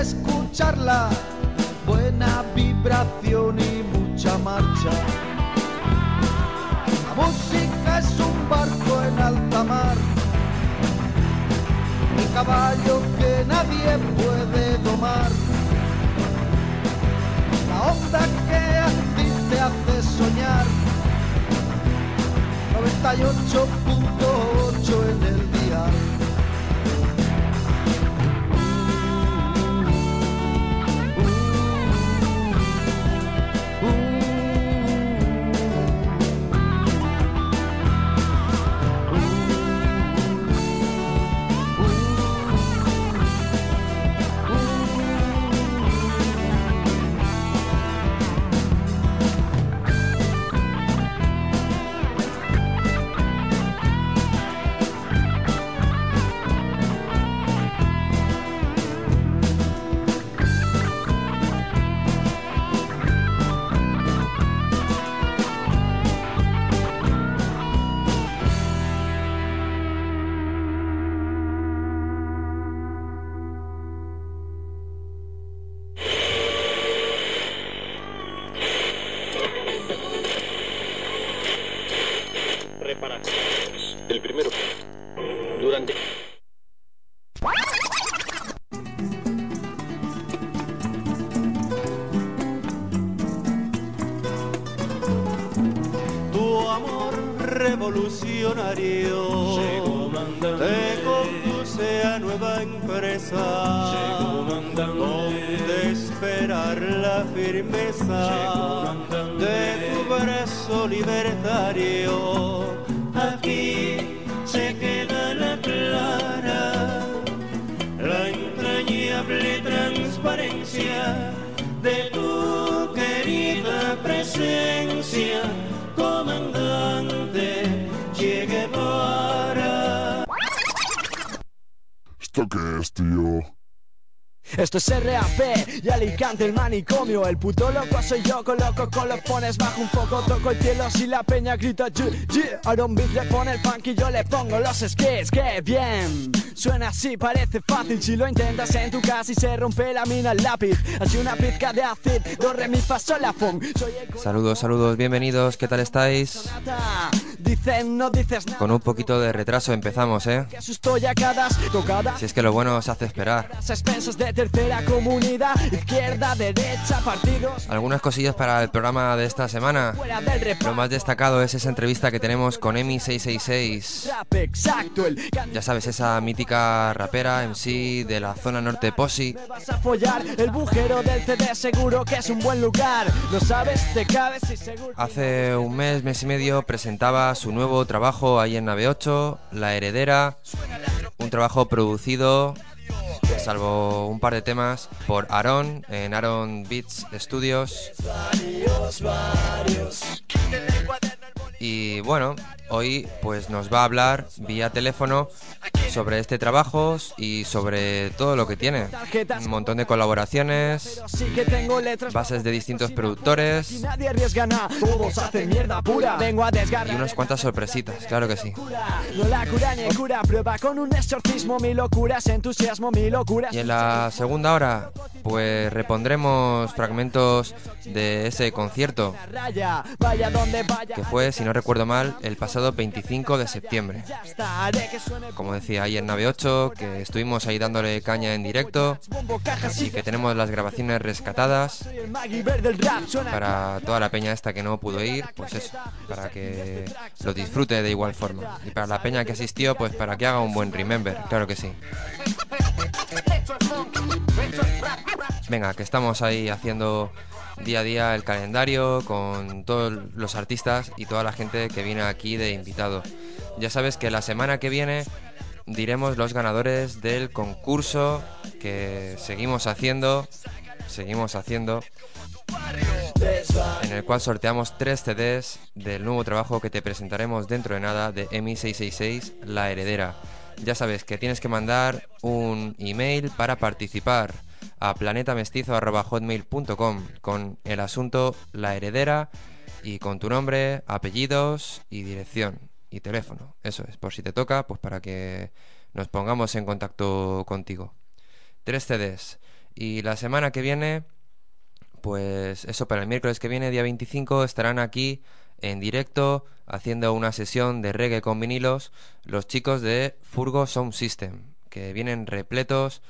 escucharla, buena vibración y mucha marcha. La música es un barco en alta mar, el caballo que nadie puede domar la onda que a ti te hace soñar. 98.8 en el día. Esto es RAP y Alicante el manicomio. El puto loco soy yo, coloco colofones Bajo un poco, toco el cielo si la peña grita G, G Aaron Beat le pone el funk y yo le pongo los skis. ¡Qué bien! Suena así, parece fácil Si lo intentas en tu casa y se rompe la mina el lápiz Así una pizca de acid, do, re, mi, fa, sol, la, fon Soy el Saludos, saludos, bienvenidos, ¿qué tal estáis? Con un poquito de retraso empezamos, ¿eh? Si es que lo bueno se hace esperar. Algunas cosillas para el programa de esta semana. Lo más destacado es esa entrevista que tenemos con Emi666. Rap exacto, el can- Ya sabes, esa mítica rapera MC de la zona norte Posi. Me vas a follar el bujero del CD seguro que es un buen lugar Lo sabes, te cabes y seguro Hace un mes, mes y medio presentaba su nuevo trabajo ahí en Nave 8, La Heredera. Un trabajo producido, salvo un par de temas, por Aaron en Aaron Beats Studios. Y bueno, hoy pues nos va a hablar vía teléfono sobre este trabajo y sobre todo lo que tiene. Un montón de colaboraciones, bases de distintos productores y unas cuantas sorpresitas, claro que sí. Y en la segunda hora, pues repondremos fragmentos de ese concierto que fue, si no recuerdo mal, el pasado 25 de septiembre. Como decía ahí en Nave 8, que estuvimos ahí dándole caña en directo y que tenemos las grabaciones rescatadas para toda la peña esta que no pudo ir, pues eso, para que lo disfrute de igual forma. Y para la peña que asistió, pues para que haga un buen remember, claro que sí. Venga, que estamos ahí haciendo día a día el calendario con todos los artistas y toda la gente que viene aquí de invitado. Ya sabes que la semana que viene diremos los ganadores del concurso que seguimos haciendo, seguimos haciendo, en el cual sorteamos tres CDs del nuevo trabajo que te presentaremos dentro de nada de EMI666, La Heredera. Ya sabes que tienes que mandar un email para participar a planetamestizo.hotmail.com con el asunto La Heredera y con tu nombre, apellidos y dirección y teléfono. Eso es, por si te toca, pues para que nos pongamos en contacto contigo. Tres CDs. Y la semana que viene, pues eso, para el miércoles que viene, día 25, estarán aquí en directo haciendo una sesión de reggae con vinilos los chicos de Furgo Sound System, que vienen repletos,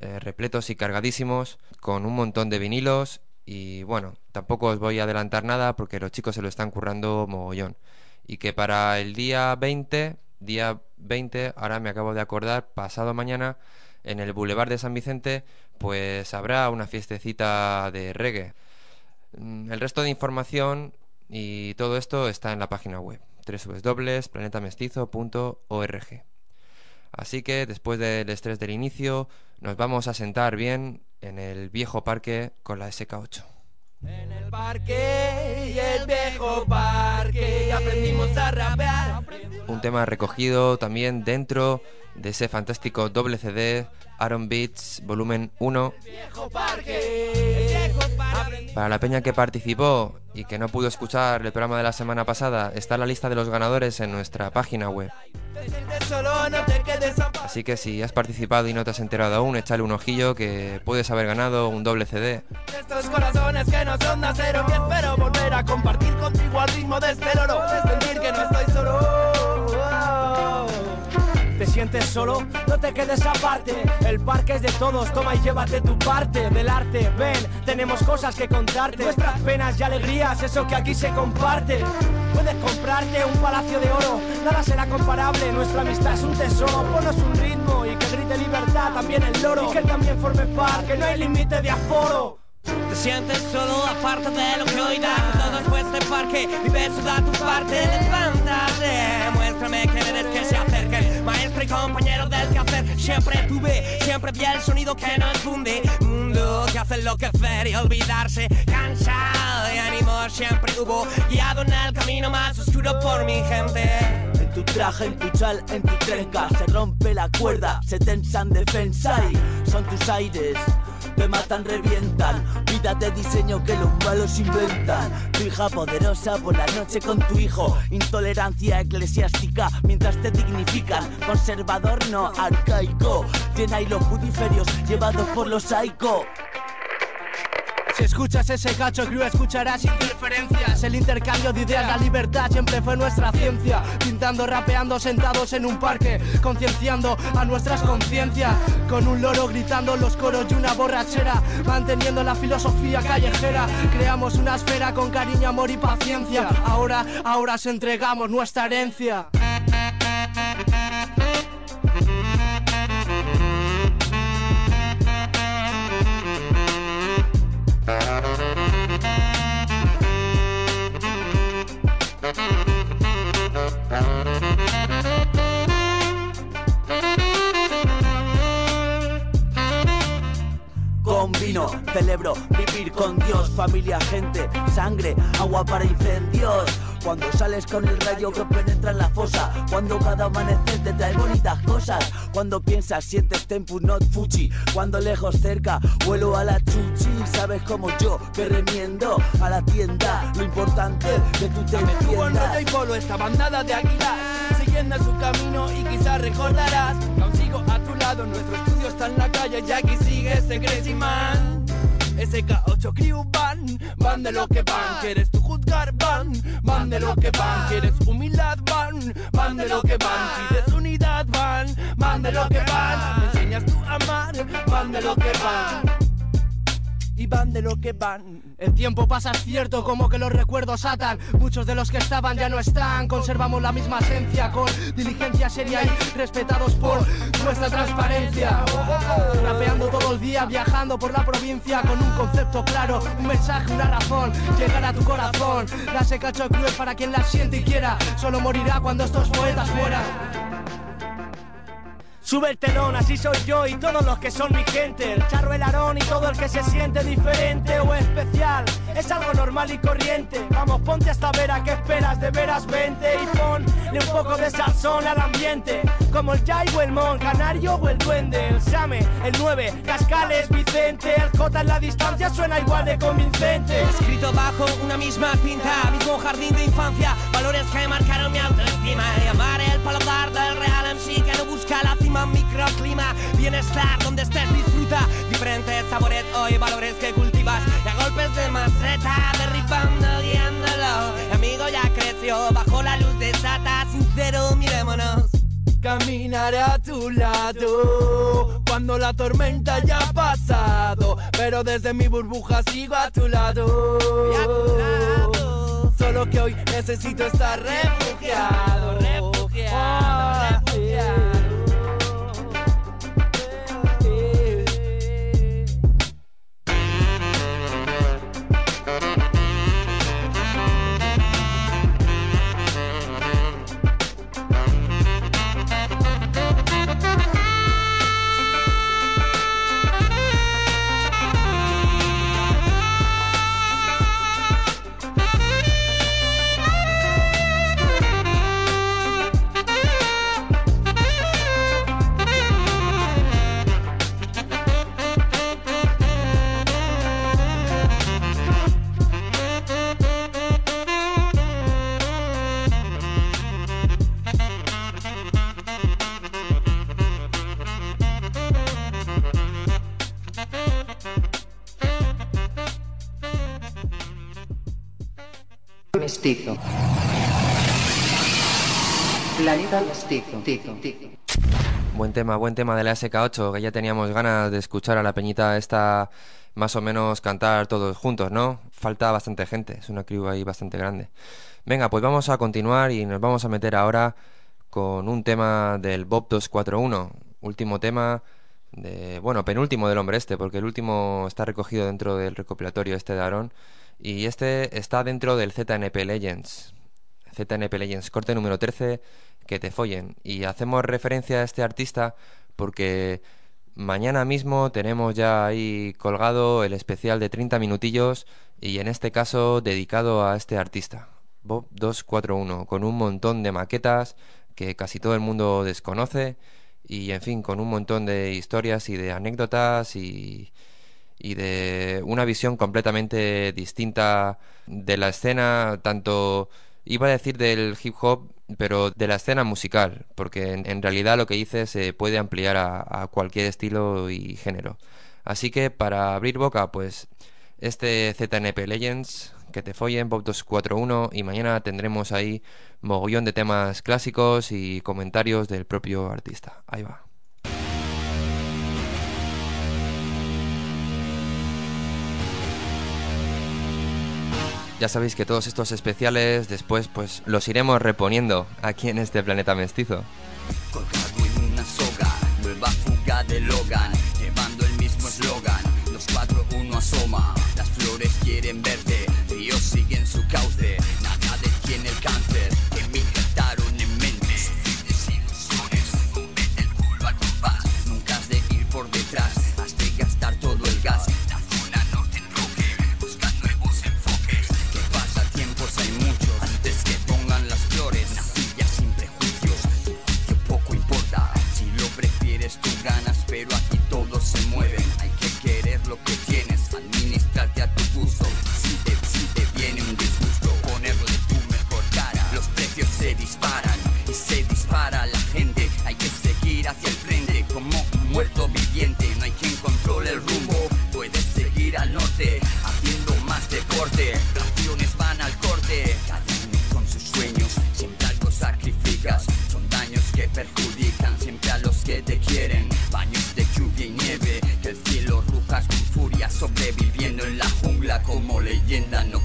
eh, repletos y cargadísimos, con un montón de vinilos y bueno, tampoco os voy a adelantar nada porque los chicos se lo están currando mogollón. Y que para el día 20, día 20, ahora me acabo de acordar, pasado mañana, en el Boulevard de San Vicente, pues habrá una fiestecita de reggae. Mm, el resto de información y todo esto está en la página web www.planetamestizo.org. Así que después del estrés del inicio, nos vamos a sentar bien en el viejo parque con la SK8. En el parque y el viejo parque aprendimos a rapear. Un tema recogido también dentro de ese fantástico doble CD Aaron Beats volumen 1. Para la peña que participó y que no pudo escuchar el programa de la semana pasada, está la lista de los ganadores en nuestra página web. Así que si has participado y no te has enterado aún, échale un ojillo que puedes haber ganado un doble CD. Estos corazones que no son de acero, y espero volver a compartir contigo al ritmo de este sentir que no estoy solo. ¿Te sientes solo? No te quedes aparte. El parque es de todos, toma y llévate tu parte del arte. Ven, tenemos cosas que contarte. Nuestras penas y alegrías, eso que aquí se comparte. Puedes comprarte un palacio de oro, nada será comparable. Nuestra amistad es un tesoro. Ponos un ritmo y que grite libertad también el loro. Y que también forme parte, no hay límite de aforo. Te sientes solo aparte de lo que hoy da Todo fue este parque, mi beso da tu parte. Levántate, muéstrame que eres que se acerquen Maestro y compañero del quehacer. Siempre tuve, siempre vi el sonido que nos funde. Mundo que hace enloquecer y olvidarse. Cansado de ánimo siempre hubo. Guiado en el camino más oscuro por mi gente. En tu traje, en tu chal, en tu trenca. Se rompe la cuerda, se tensan defensa y son tus aires te matan, revientan. Vida de diseño que los malos inventan. Tu hija poderosa por la noche con tu hijo. Intolerancia eclesiástica mientras te dignifican. Conservador no arcaico. Llena y los judiferios llevados por los psycho. Si escuchas ese cacho crew escucharás interferencias El intercambio de ideas, la libertad siempre fue nuestra ciencia. Pintando, rapeando, sentados en un parque Concienciando a nuestras conciencias. Con un loro gritando los coros y una borrachera Manteniendo la filosofía callejera. Creamos una esfera con cariño, amor y paciencia. Ahora, ahora os entregamos nuestra herencia Con vino, celebro vivir con Dios, familia, gente, sangre, agua para incendios. Cuando sales con el rayo que penetra en la fosa, cuando cada amanecer te trae bonitas cosas, cuando piensas sientes tempus not fuchi, cuando lejos cerca vuelo a la chuchi, sabes como yo que remiendo a la tienda, lo importante que tú te Tu rollo y polo esta bandada de águilas Siguiendo su camino y quizás recordarás que Aún sigo a tu lado, nuestro estudio está en la calle Y aquí sigue ese Crazy Man SK8 Crew van, van de lo que van ¿Quieres tú juzgar? Van, van de lo que van ¿Quieres humildad? Van, van de lo que van ¿Quieres unidad? Van, van de lo que van ¿Me enseñas tú a amar? Van de lo que van y van de lo que van. El tiempo pasa cierto como que los recuerdos atan. Muchos de los que estaban ya no están. Conservamos la misma esencia con diligencia seria y respetados por nuestra transparencia. Rapeando todo el día, viajando por la provincia Con un concepto claro, un mensaje, una razón. Llegar a tu corazón La secacho cruel para quien la siente y quiera. Solo morirá cuando estos poetas mueran Sube el telón, así soy yo y todos los que son mi gente. El charro, el arón y todo el que se siente diferente o especial. Es algo normal y corriente. Vamos, ponte hasta ver a qué esperas, de veras vente y ponle un poco de sazón al ambiente. Como el Jai o el Mon, Canario o el Duende, el Same, el 9, Cascales, Vicente, el J en la distancia suena igual de convincente. Escrito bajo una misma tinta, mismo jardín de infancia, valores que marcaron mi autoestima. Y amar el paladar del real MC que no busca la cima, microclima, bienestar donde estés diferentes sabores hoy, valores que cultivas y a golpes de maceta, derribando, guiándolo. Mi amigo ya creció bajo la luz de Sata, sincero, mirémonos. Caminaré a tu lado cuando la tormenta ya ha pasado, pero desde mi burbuja sigo a tu lado. Y a tu lado. Solo que hoy necesito estar refugiado, Refugiado, Ah, Buen tema, buen tema de la SK8, que ya teníamos ganas de escuchar a la peñita esta más o menos cantar todos juntos, ¿no? Falta bastante gente, es una crew ahí bastante grande. Venga, pues vamos a continuar y nos vamos a meter ahora con un tema del Bob 241, último tema de, bueno, penúltimo del hombre este, porque el último está recogido dentro del recopilatorio este de Aaron y este está dentro del ZNP Legends. ZNP Legends, corte número 13, que te follen. Y hacemos referencia a este artista porque mañana mismo tenemos ya ahí colgado el especial de 30 minutillos y en este caso dedicado a este artista, Bob 241, con un montón de maquetas que casi todo el mundo desconoce y en fin, con un montón de historias y de anécdotas y, y de una visión completamente distinta de la escena, tanto iba a decir del hip hop, pero de la escena musical, porque en, realidad lo que hice se puede ampliar a, a cualquier estilo y género. Así que para abrir boca, pues este ZNP Legends, que te follen, Bob 241, y mañana tendremos ahí mogollón de temas clásicos y comentarios del propio artista. Ahí va. Ya sabéis que todos estos especiales después pues los iremos reponiendo aquí en este planeta mestizo. lo que tienes, administrarte a tu gusto. Si te, si te viene un disgusto, ponerle tu mejor cara. Los precios se disparan y se dispara la gente. Hay que seguir hacia el frente como un muerto viviente. No hay quien controle el rumbo. Puedes seguir al norte haciendo más deporte. Raciones van al corte. Cada uno con sus sueños, siempre algo sacrificas. Son daños que perjudican siempre a los que te quieren. sobreviviendo en la jungla como leyenda no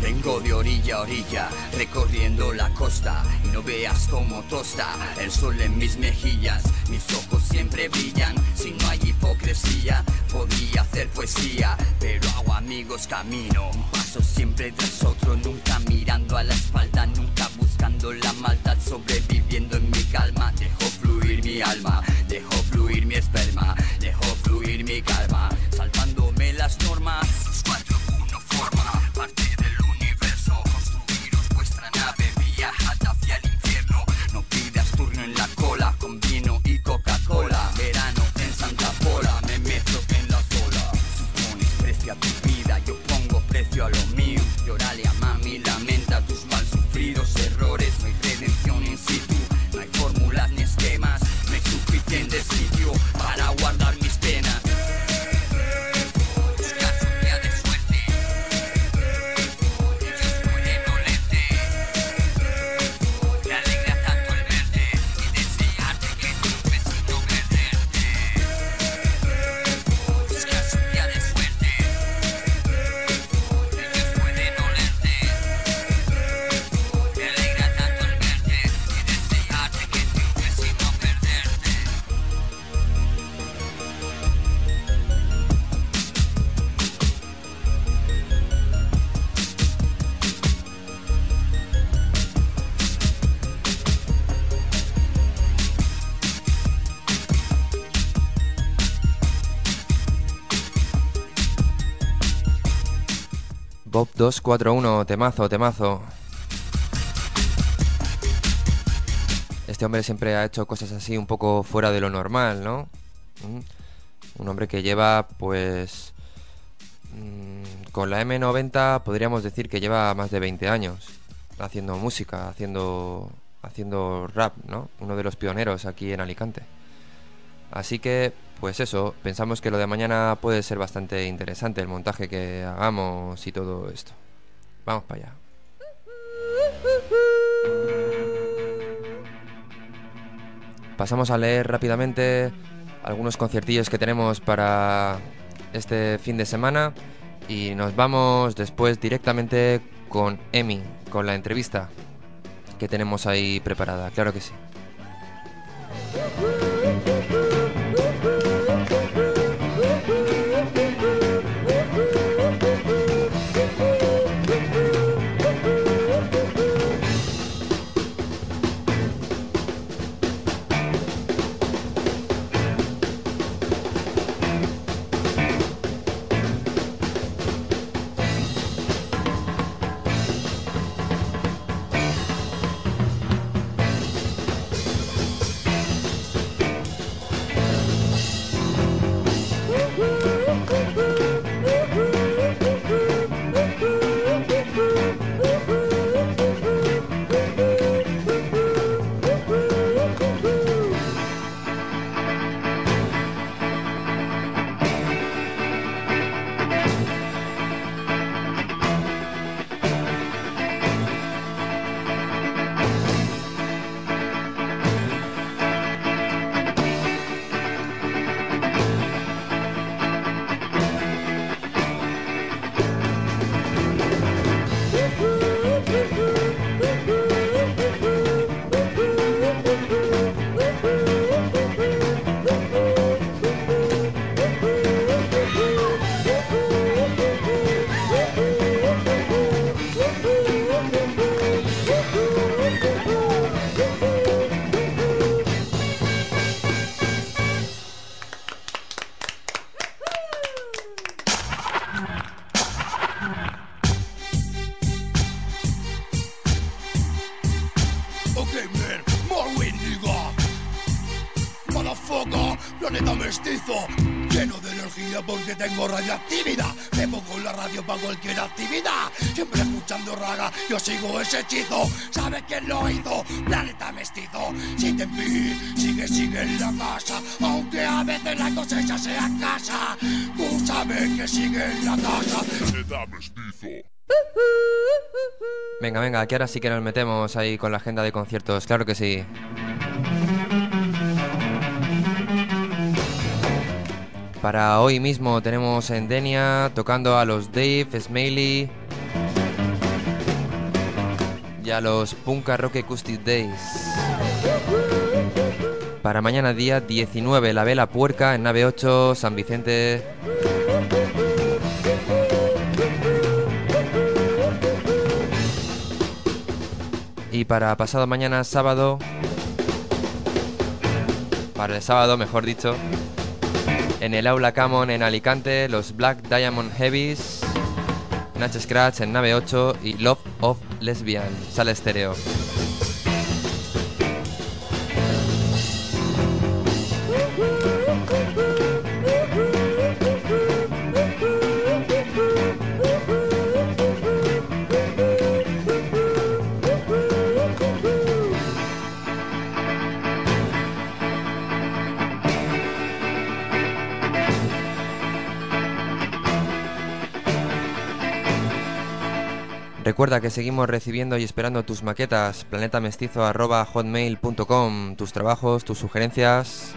Vengo de orilla a orilla, recorriendo la costa Y no veas cómo tosta el sol en mis mejillas. Mis ojos siempre brillan, si no hay hipocresía Podría hacer poesía, pero hago amigos camino paso siempre tras otro, nunca mirando a la espalda Nunca buscando la maldad, sobreviviendo en mi calma. Dejo fluir mi alma, dejo fluir mi esperma Dejo fluir mi calma, saltándome las normas. 241, temazo, temazo. Este hombre siempre ha hecho cosas así un poco fuera de lo normal, ¿no? Mm. Un hombre que lleva, pues... mm, Con la M90 podríamos decir que lleva más de 20 años haciendo música, haciendo, haciendo rap, ¿no? Uno de los pioneros aquí en Alicante. Así que, pues eso, pensamos que lo de mañana puede ser bastante interesante, el montaje que hagamos y todo esto. Vamos para allá. Pasamos a leer rápidamente algunos conciertillos que tenemos para este fin de semana y nos vamos después directamente con Emi, con la entrevista que tenemos ahí preparada, claro que sí. Sigue la casa. Planeta mestizo. Venga, venga, que ahora sí que nos metemos ahí con la agenda de conciertos, claro que sí. Para hoy mismo tenemos en Denia tocando a los Dave, Smaley, y a los Punka Rock Acoustic Days. Para mañana día 19, la vela puerca en nave 8, San Vicente. Y para pasado mañana sábado, para el sábado mejor dicho, en el aula Camon en Alicante, los Black Diamond Heavies, Natch Scratch en nave 8 y Love of Lesbian, sale estéreo. Recuerda que seguimos recibiendo y esperando tus maquetas, planetamestizo.hotmail.com, tus trabajos, tus sugerencias.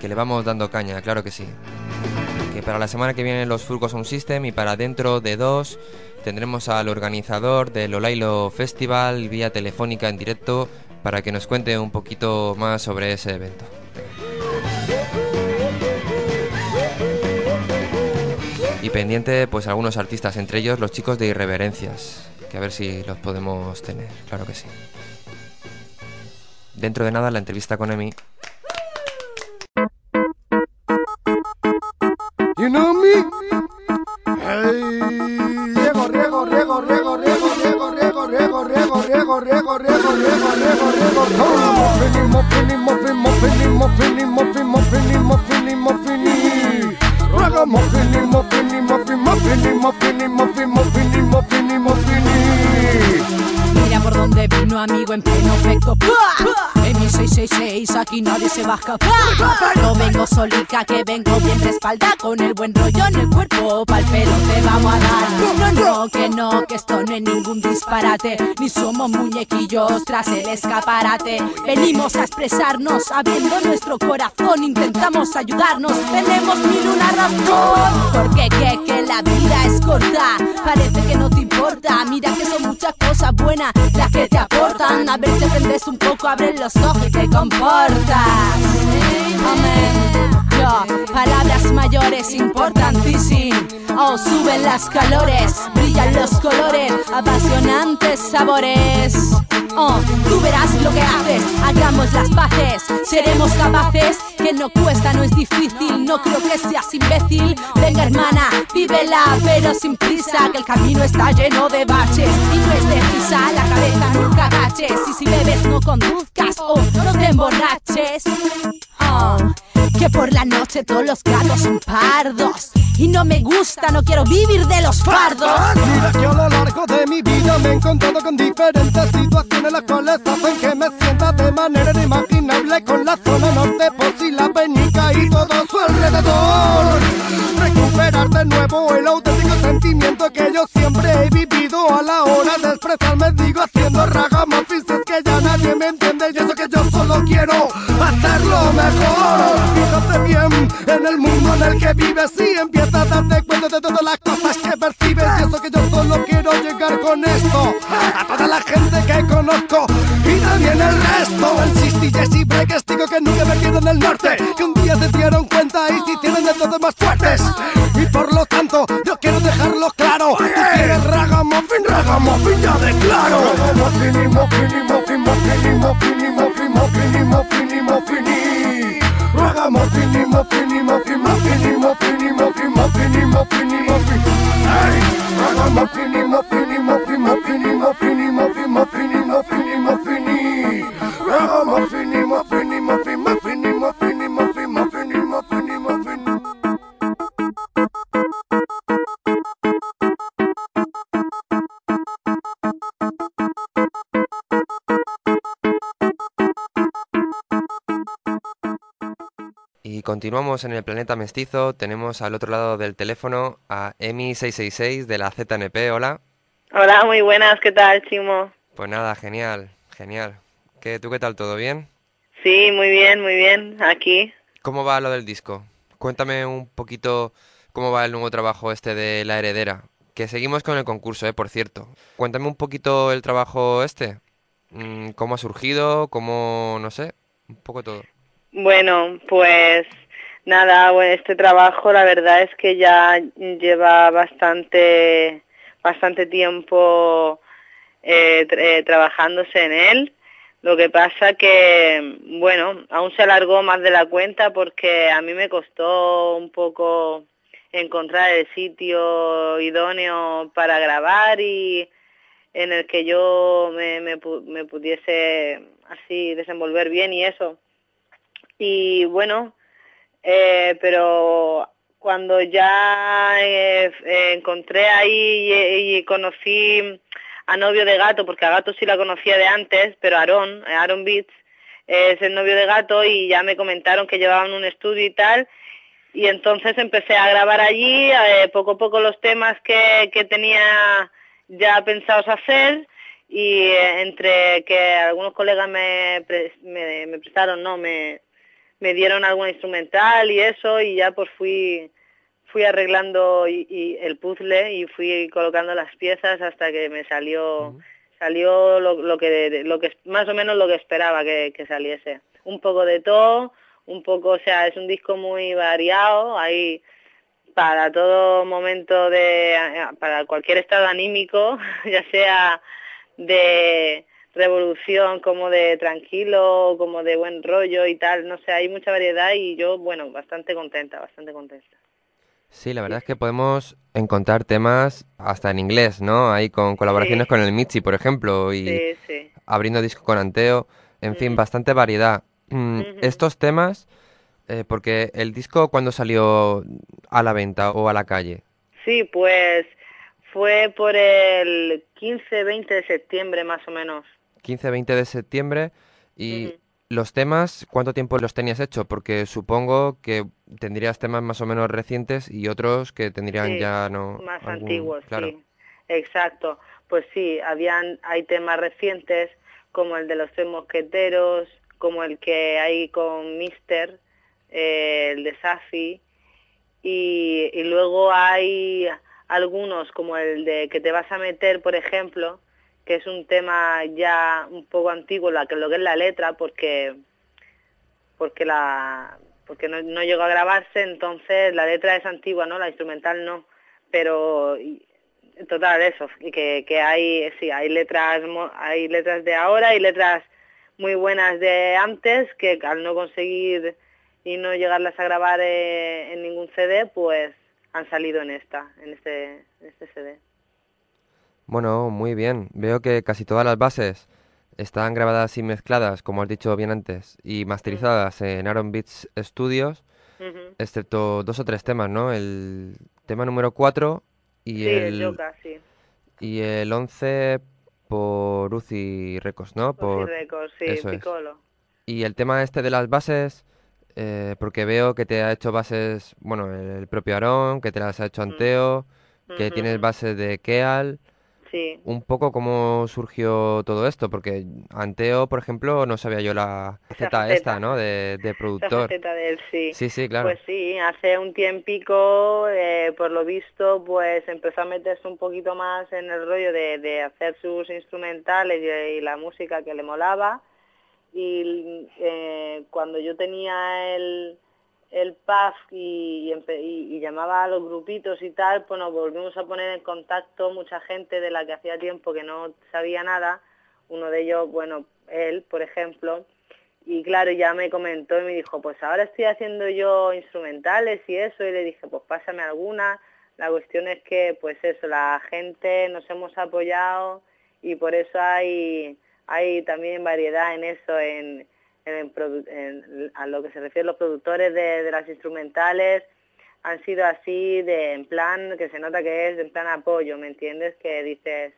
Que le vamos dando caña, claro que sí. Que para la semana que viene los Furgos Sound System y para dentro de dos tendremos al organizador del Olailo Festival vía telefónica en directo para que nos cuente un poquito más sobre ese evento. Pendiente, pues algunos artistas, entre ellos los chicos de Irreverencias, que a ver si los podemos tener, claro que sí. Dentro de nada, la entrevista con Emi. Riego. Ragamuffin, muffin, muffin, muffin, muffin, muffin, muffin, muffin, por dónde vino amigo en pleno efecto En mi 666 aquí nadie se va a No vengo solica que vengo bien de espalda Con el buen rollo en el cuerpo Pa'l pelo te vamos a dar. No, no, que no, que esto no es ningún disparate. Ni somos muñequillos tras el escaparate. Venimos a expresarnos abriendo nuestro corazón. Intentamos ayudarnos, tenemos mil una razón. Porque muchas cosas buenas las que te aportan. A ver si aprendes un poco, abre los ojos y te comportas. Amén. Yo, palabras mayores importantísimas Oh, suben las calores, brillan los colores Apasionantes sabores. Oh, tú verás lo que haces, hagamos las paces Seremos capaces, que no cuesta, no es difícil No creo que seas imbécil. Venga hermana, vívela, pero sin prisa Que el camino está lleno de baches Y no es de prisa, la cabeza nunca agaches Y si bebes no conduzcas o no te emborraches. Oh, que por la noche todos los gatos son pardos Y no me gusta, no quiero vivir de los fardos Mira que a lo largo de mi vida me he encontrado con diferentes situaciones las cuales hacen que me sienta de manera inimaginable con la zona norte por si la penica y todo su alrededor. Recuperar de nuevo el auténtico sentimiento que yo siempre he vivido a la hora de expresarme, digo haciendo ragamuffins es que ya nadie me entiende y eso que yo solo quiero hacerlo mejor. Bien en el mundo en el que vives y empieza a darte cuenta de todas las cosas que percibes y eso que yo solo quiero llegar con esto a toda la gente que conozco y también el resto. El Sisti, Jesse, Break, digo que nunca me quiero en el norte, que un día se dieron cuenta y si tienen de todos más fuertes. Y por lo tanto, yo quiero dejarlo claro. Tú quieres ragamuffin, ragamuffin, ya declaro. Ragamuffin, y muffin, y muffin, muffin, y muffin, y muffin, muffin, y muffin, y muffin, y Ragamuffin, y muffin, y muffin, muffin, y muffin, y muffin, muffin, y muffin, y muffin. Hey, ragamuffin, y continuamos en el planeta mestizo. Tenemos al otro lado del teléfono a Emi666 de la ZNP. Hola. Hola, muy buenas, ¿qué tal, Chimo? Pues nada, genial, genial. ¿Qué, ¿Tú qué tal? ¿Todo bien? Sí, muy bien, muy bien, aquí. ¿Cómo va lo del disco? Cuéntame un poquito cómo va el nuevo trabajo este de La Heredera. Que seguimos con el concurso, ¿eh? por cierto. Cuéntame un poquito el trabajo este. Mm, ¿Cómo ha surgido? ¿Cómo, no sé? Un poco todo. Bueno, pues nada, este trabajo la verdad es que ya lleva bastante, bastante tiempo eh, eh, trabajándose en él. Lo que pasa que, bueno, aún se alargó más de la cuenta porque a mí me costó un poco encontrar el sitio idóneo para grabar y en el que yo me, me, me pudiese así desenvolver bien y eso. Y bueno, eh, pero cuando ya eh, eh, encontré ahí y, conocí a novio de gato, porque a gato sí la conocía de antes, pero Aaron, Aaron Beats, es el novio de gato y ya me comentaron que llevaban un estudio y tal, y entonces empecé a grabar allí, poco a poco los temas que, que tenía ya pensados hacer, y entre que algunos colegas me, me, me prestaron, no, me, me dieron algún instrumental y eso y ya pues fui fui arreglando y, el puzzle y fui colocando las piezas hasta que me salió salió lo, lo, que lo que más o menos lo que esperaba que, que saliese. Un poco de todo un poco o sea es un disco muy variado hay para todo momento de para cualquier estado anímico ya sea de revolución como de tranquilo, como de buen rollo y tal, no sé, hay mucha variedad y yo, bueno, bastante contenta, bastante contenta. Sí, la verdad es que podemos encontrar temas hasta en inglés, ¿no? Hay con colaboraciones con el Michi, por ejemplo, y abriendo disco con Anteo, en fin, bastante variedad. Mm, estos temas, eh, porque el disco, ¿cuándo salió a la venta o a la calle? Sí, pues fue por el 15-20 de septiembre más o menos. 15-20 de septiembre. Y los temas, ¿cuánto tiempo los tenías hecho? Porque supongo que tendrías temas más o menos recientes y otros que tendrían ya no más antiguos, sí. Exacto. Pues sí, habían hay temas recientes como el de los tres mosqueteros, como el que hay con Mister, eh, el de Safi y, y luego hay algunos como el de que te vas a meter, por ejemplo, que es un tema ya un poco antiguo, la lo que es la letra, porque porque la porque no, no llegó a grabarse, entonces la letra es antigua, ¿no? La instrumental no, pero total eso, que, que hay sí, hay letras hay letras de ahora y letras muy buenas de antes que al no conseguir y no llegarlas a grabar eh, en ningún CD, pues han salido en esta, en este, en este CD. Bueno, muy bien. Veo que casi todas las bases están grabadas y mezcladas, como has dicho bien antes, y masterizadas en Aaron Beats Studios, excepto dos o tres temas, ¿no? El tema número 4 y el, y el 11 por Uzi Records, ¿no? Por Records, sí, Y el tema este de las bases, eh, porque veo que te ha hecho bases, bueno, el propio Aaron, que te las ha hecho Anteo, que tienes bases de Keal, un poco cómo surgió todo esto, porque Anteo, por ejemplo, no sabía yo la faceta esta, ¿no? De, productor. de él, sí. Sí, sí, claro. Pues sí, hace un tiempico, eh, por lo visto, pues empezó a meterse un poquito más en el rollo de, de hacer sus instrumentales y, la música que le molaba. Y eh, cuando yo tenía el, el PAF y, y, llamaba a los grupitos y tal, pues nos volvimos a poner en contacto mucha gente de la que hacía tiempo que no sabía nada, uno de ellos, bueno, él, por ejemplo, y claro, ya me comentó y me dijo, pues ahora estoy haciendo yo instrumentales y eso, y le dije, pues pásame alguna, la cuestión es que, pues eso, la gente nos hemos apoyado y por eso hay, hay también variedad en eso, en en, a lo que se refiere los productores de, las instrumentales han sido así de en plan que se nota que es en plan apoyo me entiendes que dices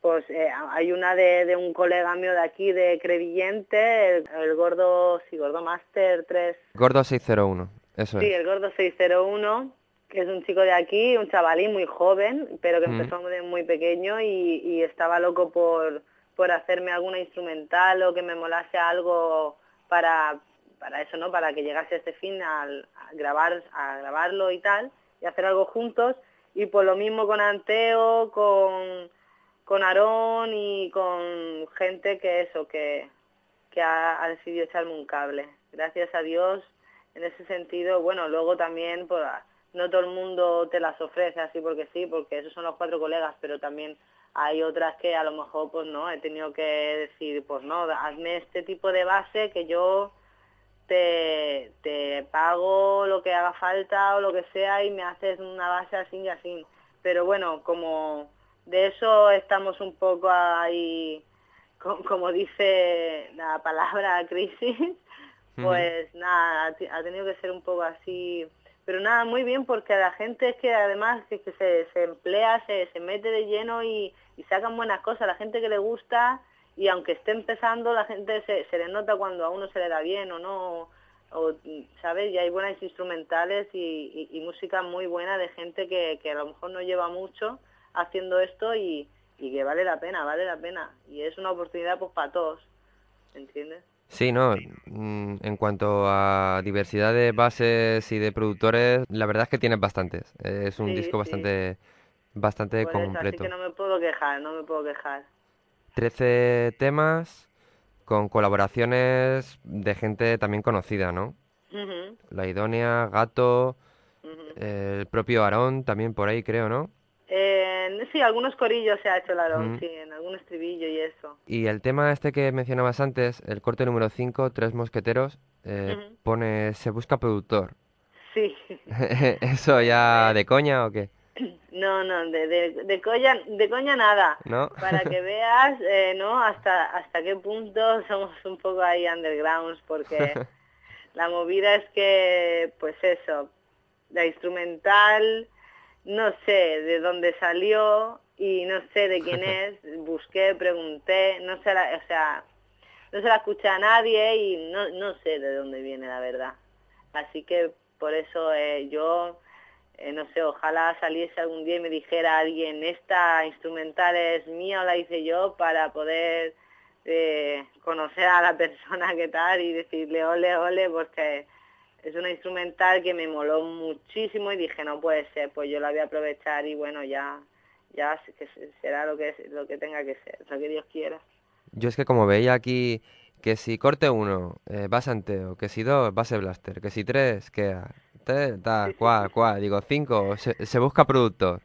pues eh, hay una de, un colega mío de aquí de Crevillente el, gordo sí gordo master 3 gordo 601 eso sí el gordo 601 que es un chico de aquí un chavalín muy joven pero que empezó de muy pequeño y, y estaba loco por por hacerme alguna instrumental o que me molase algo para, para eso, ¿no? Para que llegase este fin al, a grabar, a grabarlo y tal, y hacer algo juntos. y por lo mismo con Anteo, con, con Aarón y con gente que eso, que, que ha, ha decidido echarme un cable. Gracias a Dios, en ese sentido, bueno, luego también, pues, no todo el mundo te las ofrece así porque sí, porque esos son los cuatro colegas, pero también hay otras que a lo mejor, pues no, he tenido que decir, pues no, hazme este tipo de base que yo te, te pago lo que haga falta o lo que sea y me haces una base así y así. Pero bueno, como de eso estamos un poco ahí, como dice la palabra crisis, pues nada, ha tenido que ser un poco así. Pero nada, muy bien, porque la gente es que además que, se, se emplea, se, se mete de lleno y, y sacan buenas cosas. La gente que le gusta y aunque esté empezando la gente se, se le nota cuando a uno se le da bien o no o sabes y hay buenas instrumentales y, y, música muy buena de gente que, que, a lo mejor no lleva mucho haciendo esto y, y, que vale la pena vale la pena y es una oportunidad pues para todos ¿entiendes? Sí, no, mm, en cuanto a diversidad de bases y de productores, la verdad es que tienes bastantes. Es un disco bastante bastante completo. así que no me puedo quejar, no me puedo quejar. 13 temas con colaboraciones de gente también conocida, ¿no? La Idónea, Gato, el propio Aarón también por ahí creo, ¿no? Eh, sí, algunos corillos se ha hecho el Aarón, sí, en algún estribillo y eso. Y el tema este que mencionabas antes, el corte número 5, Tres Mosqueteros, eh, pone Se busca productor. Sí. ¿Eso ya de coña o qué? No, no, de, de, de, coña, de coña nada. Para que veas, eh, ¿no? Hasta, hasta qué punto somos un poco ahí undergrounds, porque la movida es que, pues eso, la instrumental, no sé de dónde salió y no sé de quién es, busqué, pregunté, no sé, la, o sea, no se la escuché a nadie y no, no sé de dónde viene la verdad. Así que por eso eh, yo eh, no sé, ojalá saliese algún día y me dijera alguien, esta instrumental es mía la hice yo para poder eh, conocer a la persona que tal y decirle ole, ole, porque es una instrumental que me moló muchísimo y dije, no puede ser, pues yo la voy a aprovechar y bueno, ya ya que será lo que lo que tenga que ser, lo que Dios quiera. Yo es que como veía aquí que si corte uno, eh, base anteo, que si dos, base blaster, que si tres, tal, cual, cual. Digo, cinco, se, busca productor.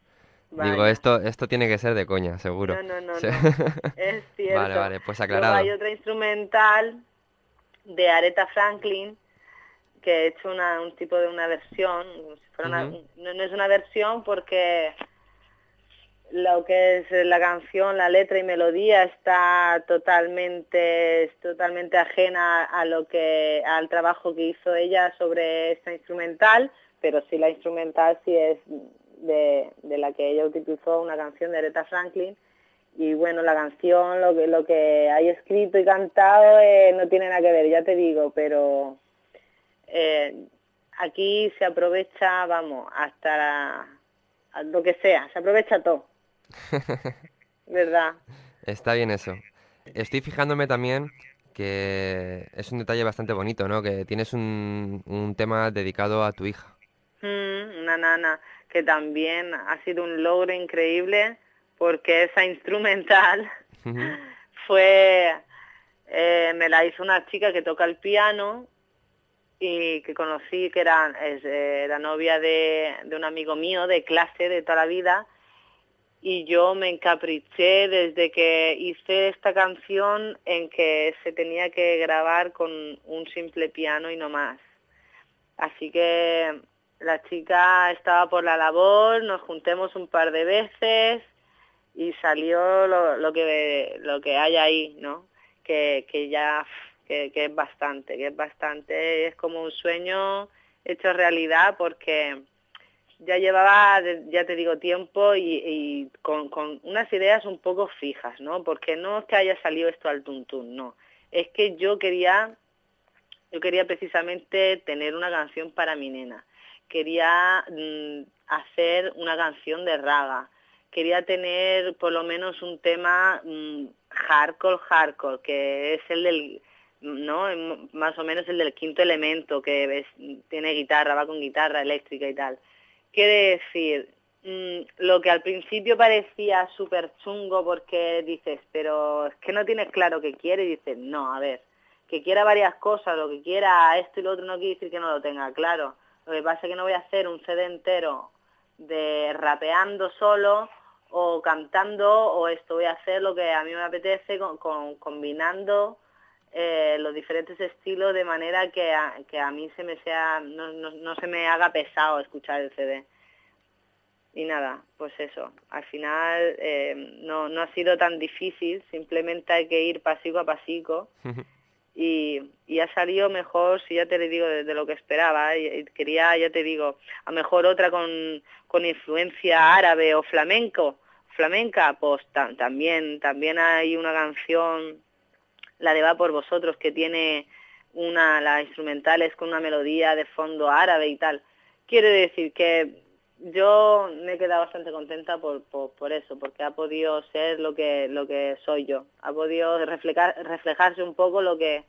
Digo, esto esto tiene que ser de coña, seguro. No, no, no, es cierto. Vale, vale, pues aclarado. hay otra instrumental de Aretha Franklin que he hecho una, un tipo de una versión, no, no, es una versión porque lo que es la canción, la letra y melodía está totalmente, totalmente ajena a lo que, al trabajo que hizo ella sobre esta instrumental, pero sí la instrumental sí es de, de la que ella utilizó una canción de Aretha Franklin y bueno, la canción, lo que, lo que hay escrito y cantado eh, no tiene nada que ver, ya te digo, pero eh, aquí se aprovecha, vamos, hasta lo que sea, se aprovecha todo. ¿Verdad? Está bien eso. Estoy fijándome también que es un detalle bastante bonito, ¿no? Que tienes un, un tema dedicado a tu hija. Mm, una nana que también ha sido un logro increíble porque esa instrumental fue, eh, me la hizo una chica que toca el piano y que conocí que era, es, eh, la novia de, de un amigo mío de clase de toda la vida y yo me encapriché desde que hice esta canción en que se tenía que grabar con un simple piano y no más. Así que la chica estaba por la labor, nos juntemos un par de veces y salió lo, lo que lo que hay ahí, ¿no? Que, que ya que, que es bastante, que es bastante, es como un sueño hecho realidad porque ya llevaba, ya te digo, tiempo y, con, unas ideas un poco fijas, ¿no? Porque no es que haya salido esto al tuntún, no. Es que yo quería, yo quería precisamente tener una canción para mi nena. Quería mm, hacer una canción de raga. Quería tener por lo menos un tema mm, hardcore, hardcore, que es el del, ¿no? Más o menos el del quinto elemento, que tiene guitarra, va con guitarra eléctrica y tal Quiere decir, mm, lo que al principio parecía súper chungo porque dices, pero es que no tienes claro qué quiere y dices, no, a ver, que quiera varias cosas, lo que quiera esto y lo otro no quiere decir que no lo tenga claro. Lo que pasa es que no voy a hacer un CD entero de rapeando solo o cantando o esto, voy a hacer lo que a mí me apetece con, combinando eh, los diferentes estilos de manera que a, que a mí se me sea, no, no, se me haga pesado escuchar el CD. Y nada, pues eso, al final eh, no, no ha sido tan difícil, simplemente hay que ir pasico a pasico y, y, ha salido mejor, si ya te le digo, de, lo que esperaba. Y, quería, ya te digo, a mejor otra con, con influencia árabe o flamenco, flamenca, pues también, también hay una canción, la de Va por vosotros, que tiene una, la instrumental es con una melodía de fondo árabe y tal. Quiere decir que yo me he quedado bastante contenta por, por, eso, porque ha podido ser lo que, lo que soy yo. Ha podido reflejar, reflejarse un poco lo que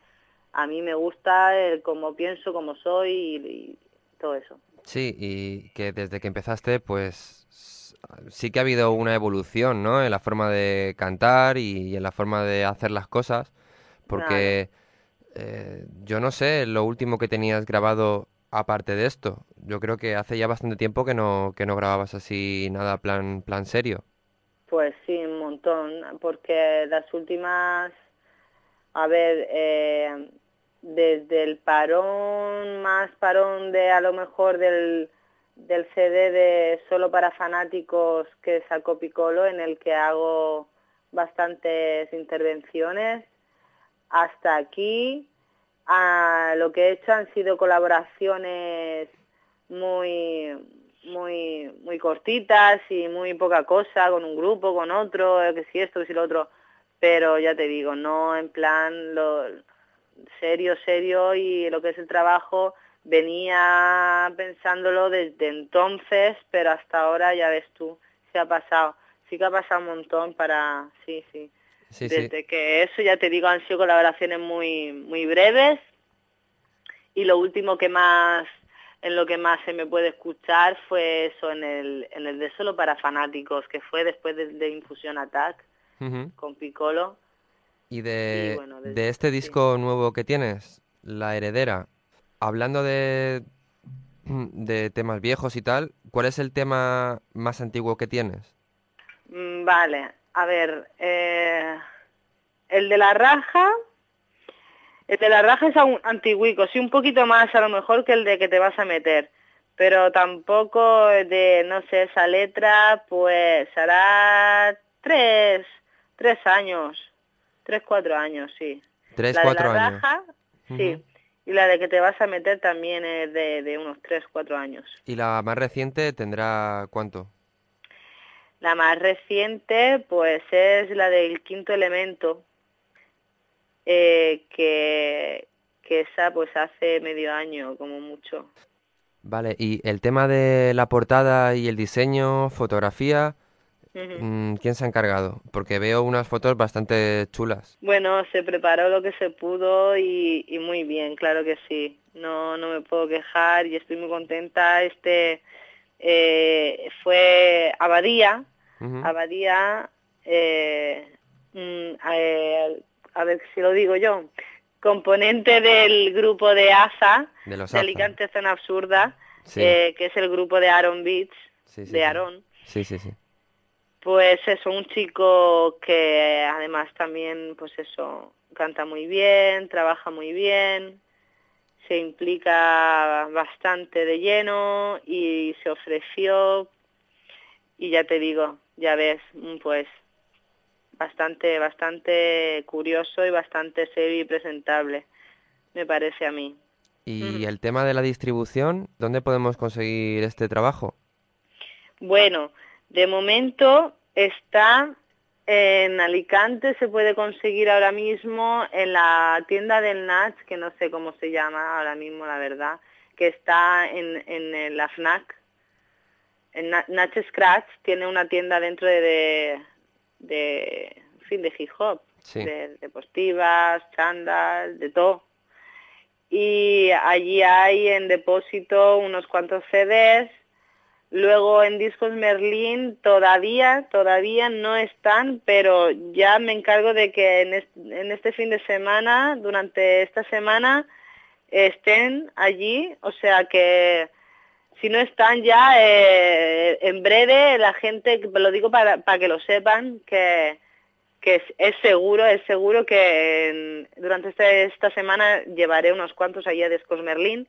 a mí me gusta, el cómo pienso, cómo soy y, todo eso. Sí, y que desde que empezaste, pues sí que ha habido una evolución, ¿no? En la forma de cantar y, en la forma de hacer las cosas, porque eh, yo no sé, lo último que tenías grabado aparte de esto. Yo creo que hace ya bastante tiempo que no, que no grababas así nada plan, plan serio. Pues sí, un montón, porque las últimas, a ver, eh, desde el parón, más parón de a lo mejor del, del CD de Solo para Fanáticos que sacó Piccolo, en el que hago bastantes intervenciones, hasta aquí. Lo que he hecho han sido colaboraciones muy muy muy cortitas y muy poca cosa con un grupo con otro que si esto que si lo otro. Pero ya te digo no en plan lo serio serio y lo que es el trabajo. Venía pensándolo desde entonces pero hasta ahora ya ves tú se ha pasado. Sí que ha pasado un montón para sí sí desde que eso, ya te digo, han sido colaboraciones muy, muy breves. Y lo último que más, en lo que más se me puede escuchar fue eso en el, en el de Solo para Fanáticos, que fue después de, Infusion Attack con Piccolo. Y de, de este disco nuevo que tienes, La Heredera, hablando de, de temas viejos y tal, ¿cuál es el tema más antiguo que tienes? Mm, vale, a ver, eh, el de la raja, el de la raja es un antiguico, sí un poquito más a lo mejor que el de que te vas a meter, pero tampoco de, no sé, esa letra, pues hará tres, tres años, tres, cuatro años, sí. Tres, la cuatro de la años. Raja, sí. Y la de que te vas a meter también es de, de unos tres, cuatro años. ¿Y la más reciente tendrá cuánto? La más reciente, pues es la del quinto elemento, eh, que, que esa pues hace medio año como mucho. Vale, y el tema de la portada y el diseño, fotografía, mm, ¿quién se ha encargado? Porque veo unas fotos bastante chulas. Bueno, se preparó lo que se pudo y, y muy bien, claro que sí. No, no me puedo quejar y estoy muy contenta. Este eh, fue Abadía, Abadía, eh, mm, eh, a ver si lo digo yo, componente del grupo de ASA, de, Alicante Zona Absurda, eh, que es el grupo de Aaron Beats, de Aaron. Sí, sí, sí. Pues eso, un chico que además también, pues eso, canta muy bien, trabaja muy bien, se implica bastante de lleno y se ofreció y ya te digo, ya ves, mm, pues bastante, bastante curioso y bastante serio y presentable, me parece a mí. ¿Y el tema de la distribución? ¿Dónde podemos conseguir este trabajo? Bueno, de momento está en Alicante, se puede conseguir ahora mismo en la tienda del Natch, que no sé cómo se llama ahora mismo, la verdad, que está en, en la FNAC, en Natch Scratch tiene una tienda dentro de, de, fin, de hip hop, de deportivas, chandas, de todo. Y allí hay en depósito unos cuantos CDs Luego en Discos Merlín todavía, todavía no están, pero ya me encargo de que en este, en este fin de semana, durante esta semana, estén allí. O sea que si no están ya, eh, en breve la gente, lo digo para, para que lo sepan, que, es, seguro, es seguro que durante este- esta semana llevaré unos cuantos allí a Discos Merlín.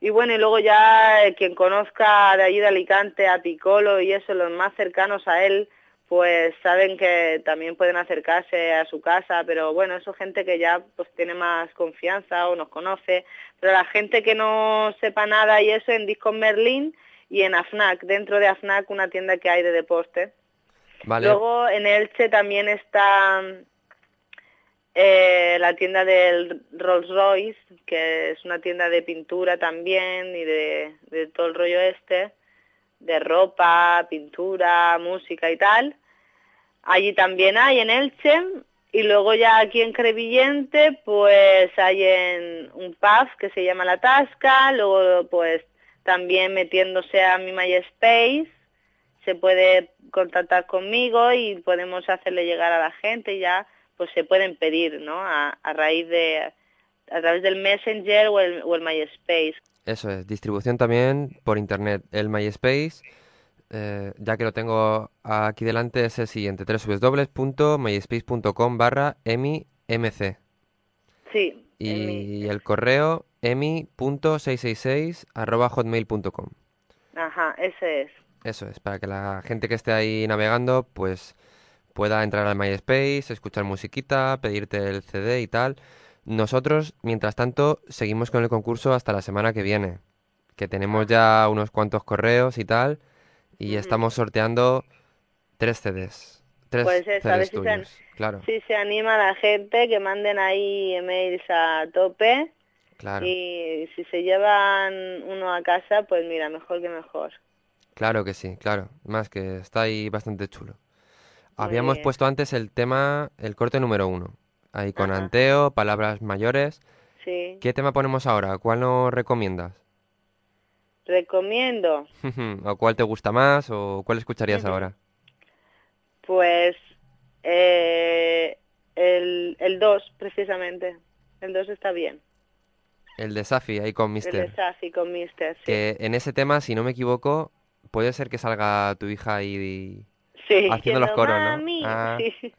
Y bueno, y luego ya eh, quien conozca de allí de Alicante a Piccolo y eso, los más cercanos a él, pues saben que también pueden acercarse a su casa, pero bueno, eso gente que ya pues tiene más confianza o nos conoce, pero la gente que no sepa nada y eso en Discos Merlín y en AFNAC, dentro de AFNAC una tienda que hay de deporte. Vale. Luego en Elche también está eh, la tienda del Rolls Royce, que es una tienda de pintura también y de, de todo el rollo este, de ropa, pintura, música y tal. Allí también hay en Elche. Y luego ya aquí en Crevillente, pues hay en un pub que se llama La Tasca, luego pues también metiéndose a mi MySpace, se puede contactar conmigo y podemos hacerle llegar a la gente y ya pues se pueden pedir, ¿no? A, a raíz de, a través del Messenger o el, o el MySpace. Eso es, distribución también por internet. El MySpace, eh, ya que lo tengo aquí delante, es el siguiente, www.myspace.com barra emimc. Sí, Y el correo emi.666 arroba hotmail.com. ajá, ese es. Eso es, para que la gente que esté ahí navegando, pues pueda entrar al MySpace, escuchar musiquita, pedirte el CD y tal. Nosotros, mientras tanto, seguimos con el concurso hasta la semana que viene, que tenemos ya unos cuantos correos y tal, y estamos sorteando tres CDs. Tres Pues eso, a ver CDs se, claro, si se anima la gente, que manden ahí emails a tope claro, y si se llevan uno a casa, pues mira, mejor que mejor. claro que sí, claro, más que está ahí bastante chulo. Habíamos bien. puesto antes el tema, el corte número uno, ahí con Anteo, palabras mayores. Sí, ¿Qué tema ponemos ahora? ¿Cuál nos recomiendas? Recomiendo, ¿O cuál te gusta más? ¿O cuál escucharías ahora? pues eh, el, el 2 precisamente. El 2 está bien. El de Safi, ahí con El Mister. de Safi con Mister, sí. Que en ese tema, si no me equivoco, puede ser que salga tu hija ahí Sí, haciendo los coros, ¿no? Ah, Sí,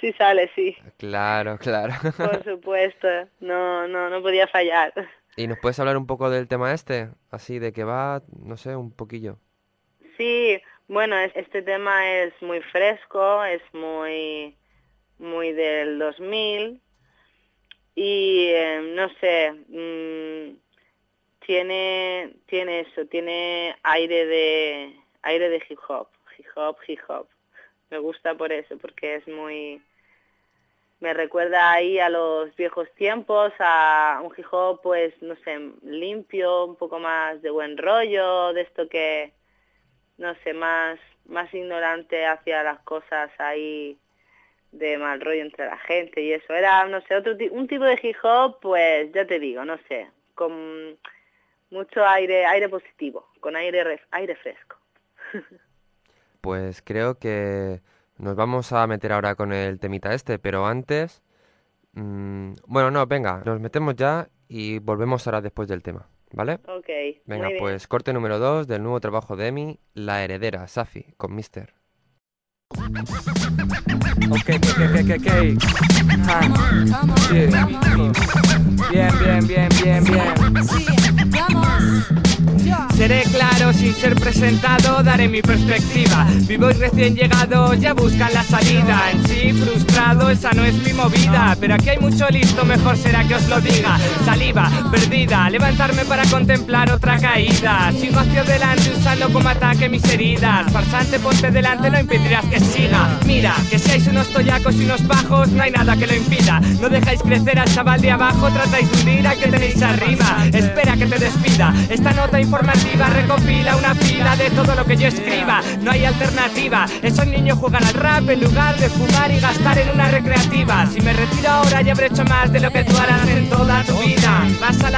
sí sale, sí, claro, claro. por supuesto. No, no, no podía fallar. ¿Y nos puedes hablar un poco del tema este? Así, de que va, no sé, un poquillo. Sí, bueno, es- este tema es muy fresco, es muy, muy del 2000 y eh, no sé, mm, tiene, tiene eso, tiene aire de, aire de hip hop, hip hop, hip hop. Me gusta por eso, porque es muy, me recuerda ahí a los viejos tiempos, a un hip hop pues, no sé, limpio, un poco más de buen rollo, de esto que, no sé, más, más ignorante hacia las cosas ahí de mal rollo entre la gente y eso. Era, no sé, otro un tipo de hip hop, pues ya te digo, no sé, con mucho aire, aire positivo, con aire, re- aire fresco. Pues creo que nos vamos a meter ahora con el temita este, pero antes... mm, bueno, no, venga, nos metemos ya y volvemos ahora después del tema, ¿vale? Ok, Venga, pues corte número 2 del nuevo trabajo de Emi, La Heredera, Safi, con Mister. Ok, ok, ok, ok, ok. Bien, bien, bien, bien, bien. Seré claro sin ser presentado, daré mi perspectiva. Vivo y recién llegado, ya buscan la salida. En sí, frustrado, esa no es mi movida. Pero aquí hay mucho listo, mejor será que os lo diga. Saliva, perdida, levantarme para contemplar otra caída. Sigo hacia adelante usando como ataque mis heridas. Farsante, ponte delante, no impedirás que Mira, que seáis unos toyacos y unos bajos, no hay nada que lo impida. No dejáis crecer al chaval de abajo, tratáis de hundir a que tenéis arriba. Espera que te despida. Esta nota informativa recopila una pila de todo lo que yo escriba. No hay alternativa. Esos niños juegan al rap en lugar de fumar y gastar en una recreativa. Si me retiro ahora ya habré hecho más de lo que tú harás en toda tu vida.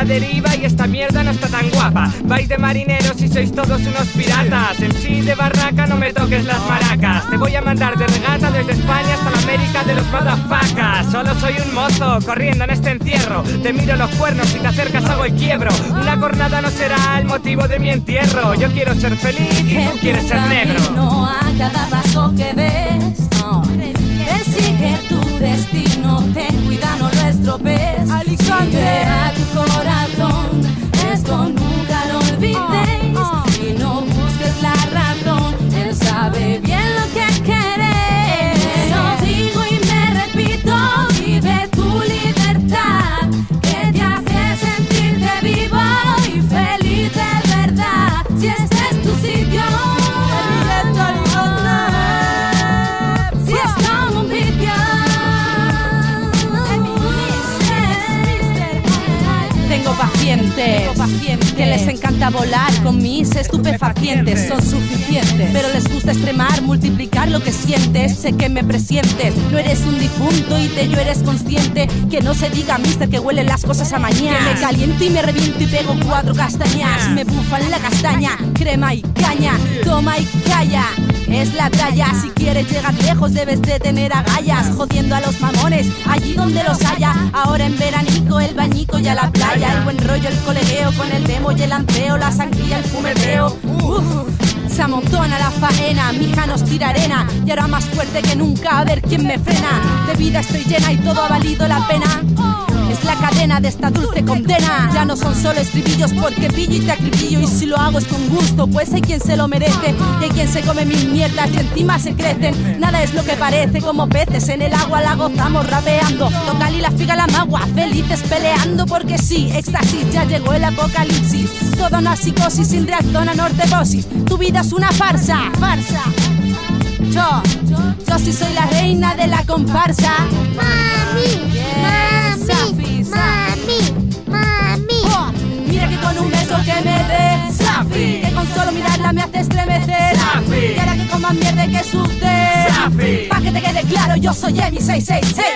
La deriva y esta mierda no está tan guapa. Vais de marineros y sois todos unos piratas. En sí de barraca no me toques las maracas. Te voy a mandar de regata desde España hasta la América de los motherfuckers. Solo soy un mozo corriendo en este encierro. Te miro los cuernos y te acercas hago y quiebro. Una cornada no será el motivo de mi entierro. Yo quiero ser feliz y tú quieres ser negro. No a cada paso que ves. No. Persigue tu destino, ten cuidado, no lo estropees. Sigue a tu corazón, esto nunca lo olvides. Y no busques la razón, él sabe bien lo que quieres. Tengo pacientes, que les encanta volar con mis estupefacientes, son suficientes, pero les gusta extremar, multiplicar lo que sientes, sé que me presientes, no eres un difunto y de ello eres consciente, que no se diga mister que huelen las cosas a mañana, que me caliento y me reviento y pego cuatro castañas, me bufan la castaña, crema y caña, toma y calla, es la talla, si quieres llegar lejos debes de tener agallas, jodiendo a los mamones, allí donde los haya, ahora en veranico el bañico y a la playa, el buen rollo, el colegueo con el demo y el anteo, la sangría, el fumeteo, Uf, se amontona la faena, mi hija nos tira arena y ahora más fuerte que nunca a ver quién me frena, de vida estoy llena y todo ha valido la pena. Es la cadena de esta dulce condena. Ya no son solo estribillos porque pillo y te acribillo. Y si lo hago es con gusto, pues hay quien se lo merece. Y hay quien se come mil mierdas y encima se crecen. Nada es lo que parece, como peces en el agua la gozamos rapeando. Tocal y la figa la magua, felices peleando porque sí, éxtasis, ya llegó el apocalipsis. Toda una psicosis sin reacción a norteposis. Tu vida es una farsa, farsa. Yo, yo sí soy la reina de la comparsa. Mami, mami, mami, mami. Mira que con un beso que me dé Safi, que con solo mirarla me hace estremecer. Safi. Y ahora que coman mierda que suste. Safi. Pa' que te quede claro, yo soy Emi 666.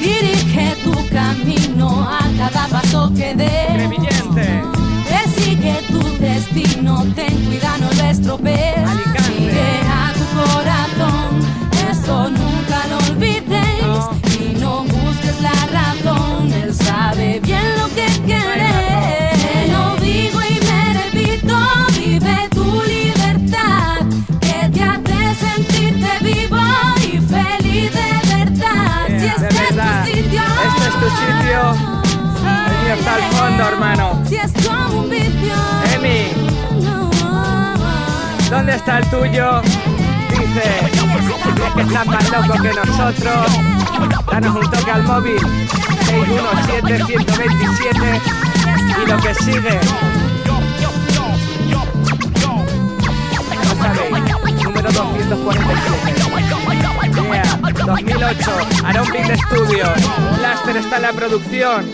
Dirige tu camino a cada paso que des. Crevillente. Persigue tu destino, ten cuidado, no lo estropees. Está el tuyo? Dice, es que estás más loco que nosotros. Danos un toque al móvil. 617-127 y lo que sigue. Sabéis, número 247. Yeah, 2008, Aaron Big Studio. Blaster está en la producción.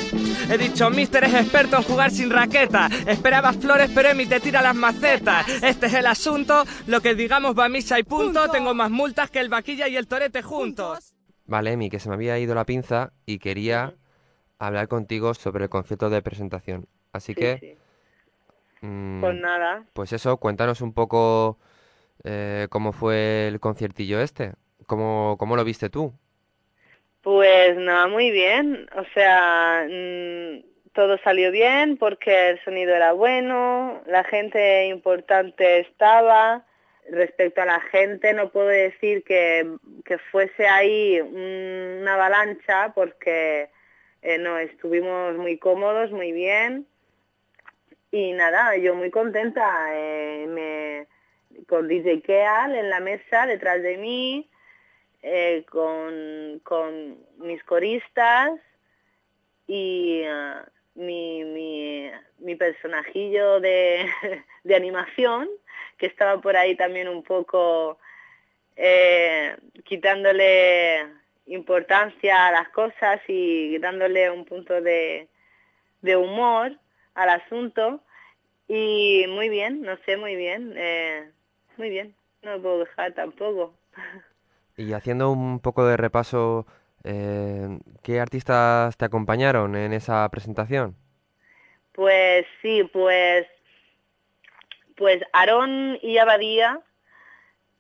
He dicho, Mister es experto en jugar sin raqueta. Esperaba flores, pero Emi te tira las macetas. Este es el asunto. Lo que digamos va a misa y punto. Tengo más multas que el vaquilla y el torete juntos. Vale, Emi, que se me había ido la pinza y quería hablar contigo sobre el concierto de presentación. Así Sí, que, sí. mm, Pues nada, pues eso, cuéntanos un poco eh, cómo fue el conciertillo este. ¿Cómo, cómo lo viste tú? Pues nada, muy bien. O sea, mm, todo salió bien porque el sonido era bueno, la gente importante estaba. Respecto a la gente, no puedo decir que, que fuese ahí un- una avalancha porque eh, no, estuvimos muy cómodos, muy bien. Y nada, yo muy contenta. eh, me, con DJ Keal en la mesa detrás de mí, eh, con, con mis coristas y ah, mi, mi, mi personajillo de, de animación, que estaba por ahí también un poco quitándole importancia a las cosas y dándole un punto de, de humor al asunto. Y muy bien, no sé, muy bien, eh, muy bien, no me puedo dejar tampoco. Y haciendo un poco de repaso, eh, ¿qué artistas te acompañaron en esa presentación? Pues sí, pues pues Aarón y Abadía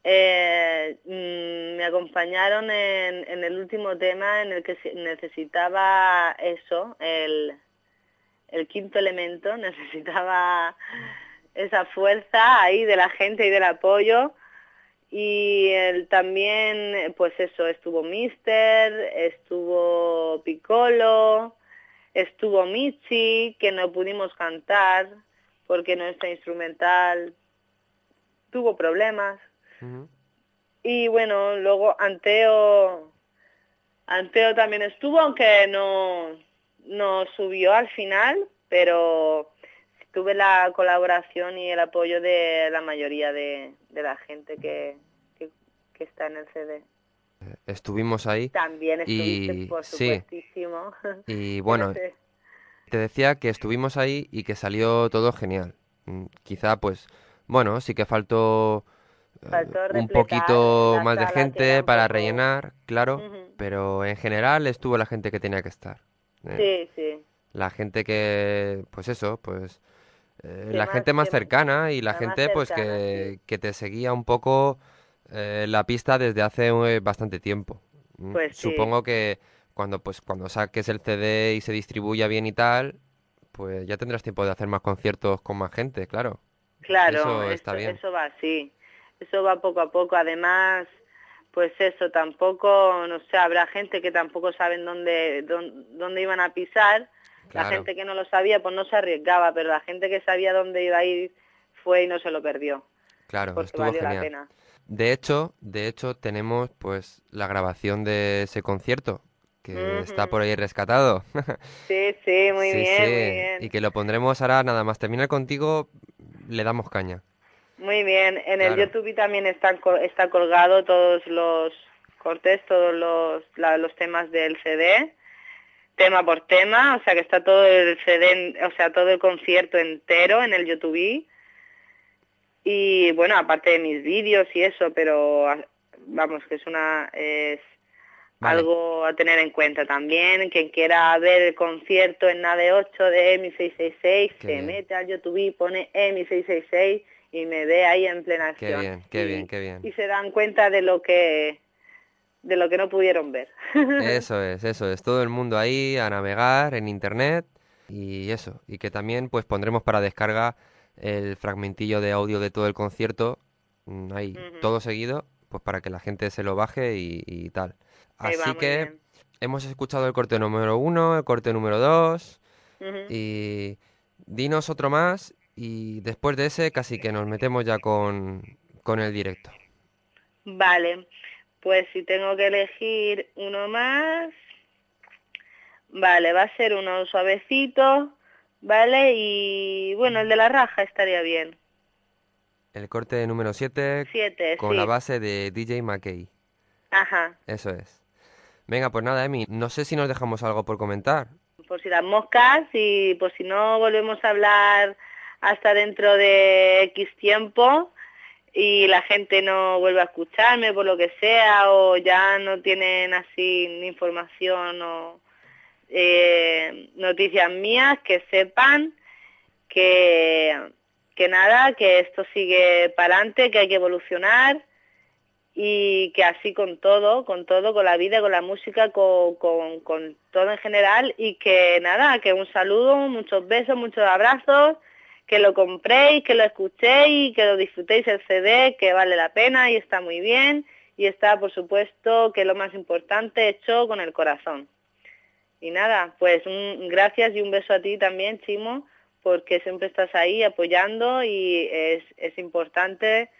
eh, mm, me acompañaron en, el último tema en el que necesitaba eso, el, quinto elemento, necesitaba esa fuerza ahí de la gente y del apoyo. Y también, pues eso, estuvo Mister, estuvo Piccolo, estuvo Michi, que no pudimos cantar porque nuestra instrumental tuvo problemas. Y bueno, luego Anteo, Anteo también estuvo, aunque no, no subió al final, pero tuve la colaboración y el apoyo de la mayoría de, la gente que, que, está en el CD. Estuvimos ahí. También estuviste, y, por supuestísimo. Y bueno, te decía que estuvimos ahí y que salió todo genial. Mm, quizá, pues, bueno, sí que faltó, un poquito más de gente para rellenar, claro, pero en general estuvo la gente que tenía que estar. Eh, sí, sí. La gente que, pues eso, pues eh, la gente más cercana y la, gente pues que, que, te seguía un poco eh, la pista desde hace bastante tiempo. Pues Supongo que cuando pues cuando saques el CD y se distribuya bien y tal, pues ya tendrás tiempo de hacer más conciertos con más gente, claro. Claro, eso, está bien. eso va así. Eso va poco a poco. Además, pues eso, tampoco, no sé, habrá gente que tampoco saben dónde, dónde, dónde iban a pisar la gente que no lo sabía pues no se arriesgaba, pero la gente que sabía dónde iba a ir fue y no se lo perdió. Claro, estuvo genial. La pena. De hecho, de hecho tenemos pues la grabación de ese concierto que está por ahí rescatado. sí, sí, muy, bien, muy bien. Y que lo pondremos ahora nada más terminar contigo, le damos caña. Muy bien, en el YouTube también está, está colgado todos los cortes, todos los, los temas del CD tema por tema, o sea que está todo el CD, o sea, todo el concierto entero en el YouTube. Y bueno, aparte de mis vídeos y eso, pero vamos, que es una es algo a tener en cuenta también. Quien quiera ver el concierto en NADE 8 de EMI 666, se mete al YouTube y pone EMI 666 y me ve ahí en plena acción. Qué bien, qué bien, qué bien. Y se dan cuenta de lo que de lo que no pudieron ver. Eso es, eso es. Todo el mundo ahí a navegar en internet y eso. Y que también pues pondremos para descarga el fragmentillo de audio de todo el concierto mm, ahí, todo seguido, pues para que la gente se lo baje y, tal. Así que hemos escuchado el corte número uno, el corte número dos y dinos otro más y después de ese casi que nos metemos ya con, con el directo. Vale. Pues si tengo que elegir uno más, vale, va a ser uno suavecito, ¿vale? Y bueno, el de la raja estaría bien. El corte número 7 con la base de DJ McKay. Ajá. Eso es. Venga, pues nada, Emi, no sé si nos dejamos algo por comentar. Por si las moscas y por si no volvemos a hablar hasta dentro de X tiempo, y la gente no vuelve a escucharme por lo que sea o ya no tienen así información o eh, noticias mías que sepan que, que nada, que esto sigue para adelante, que hay que evolucionar y que así con todo, con todo, con la vida, con la música, con, con, con todo en general y que nada, que un saludo, muchos besos, muchos abrazos que lo compréis, que lo escuchéis, que lo disfrutéis el CD, que vale la pena y está muy bien y está, por supuesto, que lo más importante, hecho con el corazón. Y nada, pues un gracias y un beso a ti también, Chimo, porque siempre estás ahí apoyando y es, es importante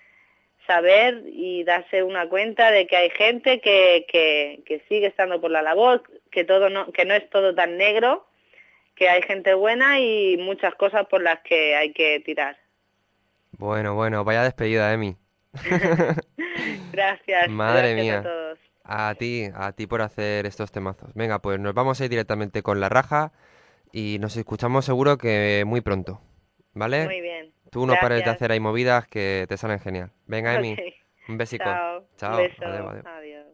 saber y darse una cuenta de que hay gente que, que, que sigue estando por la labor, que todo no, que no es todo tan negro que hay gente buena y muchas cosas por las que hay que tirar. Bueno, bueno, vaya despedida, Emi. gracias. Madre mía. A, todos. a ti, a ti por hacer estos temazos. Venga, pues nos vamos a ir directamente con la raja y nos escuchamos seguro que muy pronto. ¿Vale? Muy bien. Tú no pares de hacer ahí movidas que te salen genial. Venga, Emi. Un besico. Chao. Chao. adiós.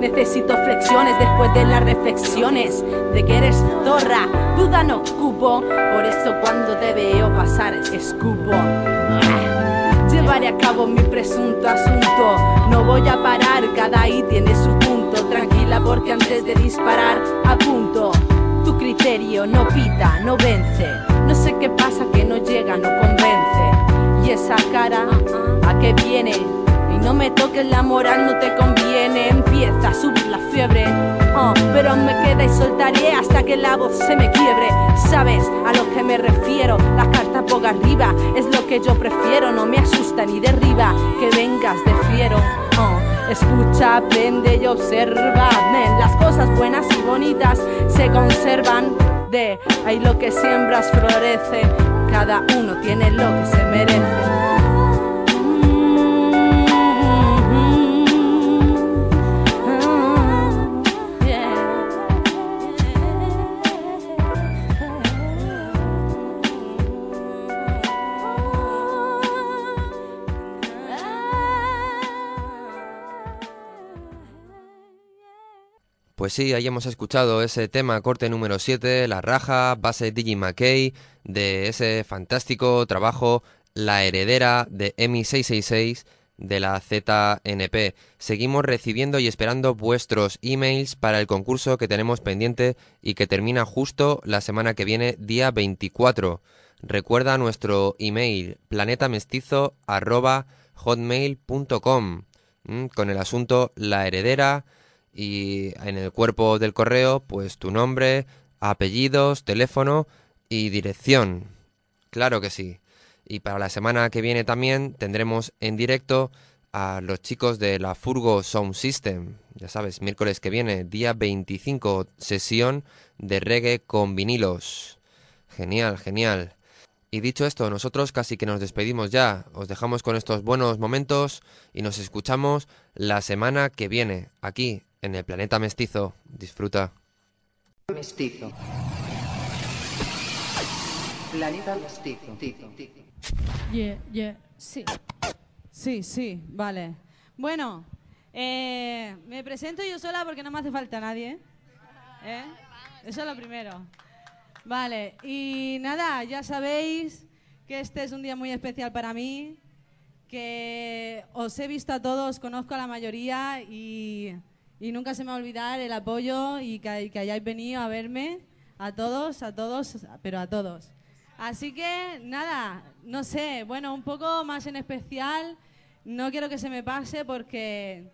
Necesito flexiones después de las reflexiones de que eres zorra. Duda no cupo, por eso cuando te veo pasar escupo. Llevaré a cabo mi presunto asunto. No voy a parar, cada ahí tiene su punto. Tranquila, porque antes de disparar, apunto. Tu criterio no pita, se me quiebre. ¿Sabes a lo que me refiero? La carta boca arriba es lo que yo prefiero. No me asusta ni derriba que vengas de fiero. Escucha, aprende y observa. Las cosas buenas y bonitas se conservan. De ahí lo que siembras florece. Cada uno tiene lo que se merece. Sí, ahí hemos escuchado ese tema corte número 7, La Raja, base Digi McKay, de ese fantástico trabajo La Heredera de EMI 666 de la ZNP. Seguimos recibiendo y esperando vuestros emails para el concurso que tenemos pendiente y que termina justo la semana que viene, día 24. Recuerda nuestro email planetamestizo@hotmail.com con el asunto La Heredera y en el cuerpo del correo pues tu nombre, apellidos, teléfono y dirección. Claro que sí. Y para la semana que viene también tendremos en directo a los chicos de la Furgo Sound System. Ya sabes, miércoles que viene, día 25, sesión de reggae con vinilos. Genial, genial. Y dicho esto, nosotros casi que nos despedimos ya. Os dejamos con estos buenos momentos y nos escuchamos la semana que viene, aquí, en el planeta mestizo. Disfruta. Mestizo. Planeta mestizo. Yeah, yeah, sí. Sí, sí, vale. Bueno, eh, me presento yo sola porque no me hace falta nadie. ¿eh? Eso es lo primero. Vale, y nada, ya sabéis que este es un día muy especial para mí, que os he visto a todos, conozco a la mayoría y, y nunca se me va a olvidar el apoyo y que, que hayáis venido a verme, a todos, a todos, pero a todos. Así que nada, no sé, bueno, un poco más en especial, no quiero que se me pase porque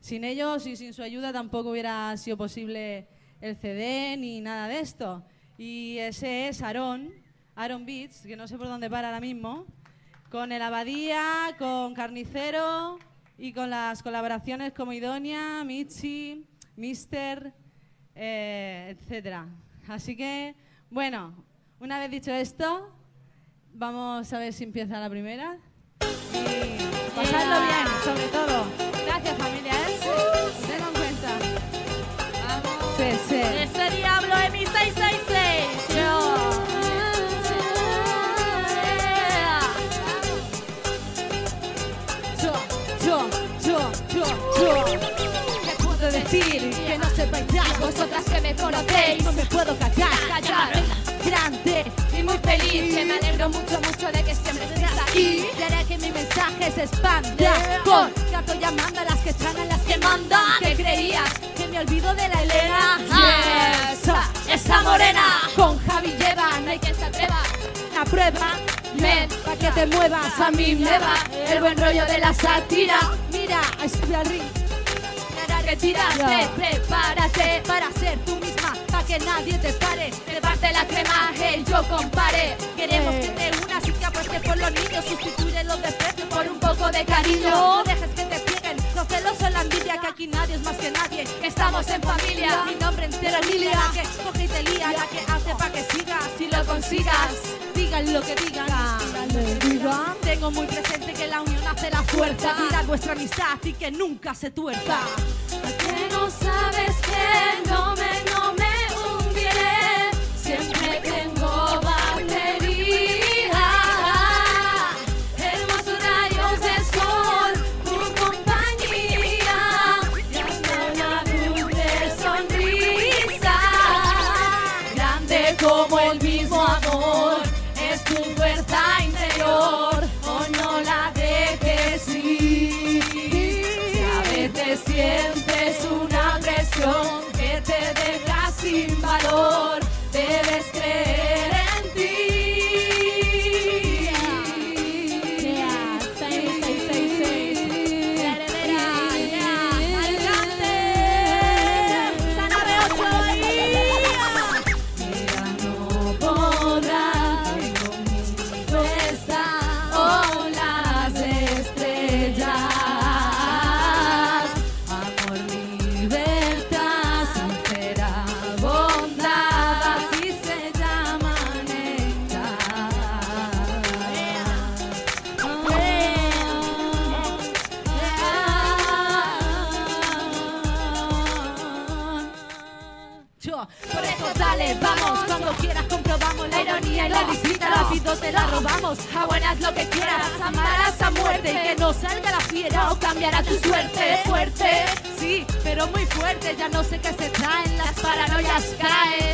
sin ellos y sin su ayuda tampoco hubiera sido posible el CD ni nada de esto. Y ese es Aaron, Aaron Beats, que no sé por dónde para ahora mismo, con el Abadía, con Carnicero y con las colaboraciones como Idonia, Michi, Mister, eh, etcétera. Así que, bueno, una vez dicho esto, vamos a ver si empieza la primera. Y pasadlo bien, sobre todo. Gracias, familia, ¿eh? Tengo en cuenta. Vamos. Sí, sí. Ese diablo de mi 666. Vosotras que me conocéis. No me puedo callar, callar. Grande y muy feliz, que me alegro mucho, mucho de que siempre estés aquí. Y haré que mi mensaje se expanda. Por gato llamando a las que están en las que mandan. ¿Qué creías? Que me olvido de la Elena. Esa, esa morena. Con Javi lleva, no hay que se atreva. La prueba, Ven, pa' que te muevas. a mí me va el buen rollo de la sátira. Mira, al ring que tiraste. Prepárate para ser tú misma, para que nadie te pare. Preparte la crema, hey, yo compare. Queremos que te unas y que apuestes por los niños. Sustituye los desprecios por un poco de cariño. No dejes que te los celos o la envidia, que aquí nadie es más que nadie. Estamos en familia, mi nombre entero es Lilia, la que coge y te lía, la que hace para que sigas si lo consigas. Digan lo que digan, Tengo muy presente que la unión hace la fuerza. Cuida vuestra amistad y que nunca se tuerza. Que no sabes que no no sé qué se traen, las paranoias caen.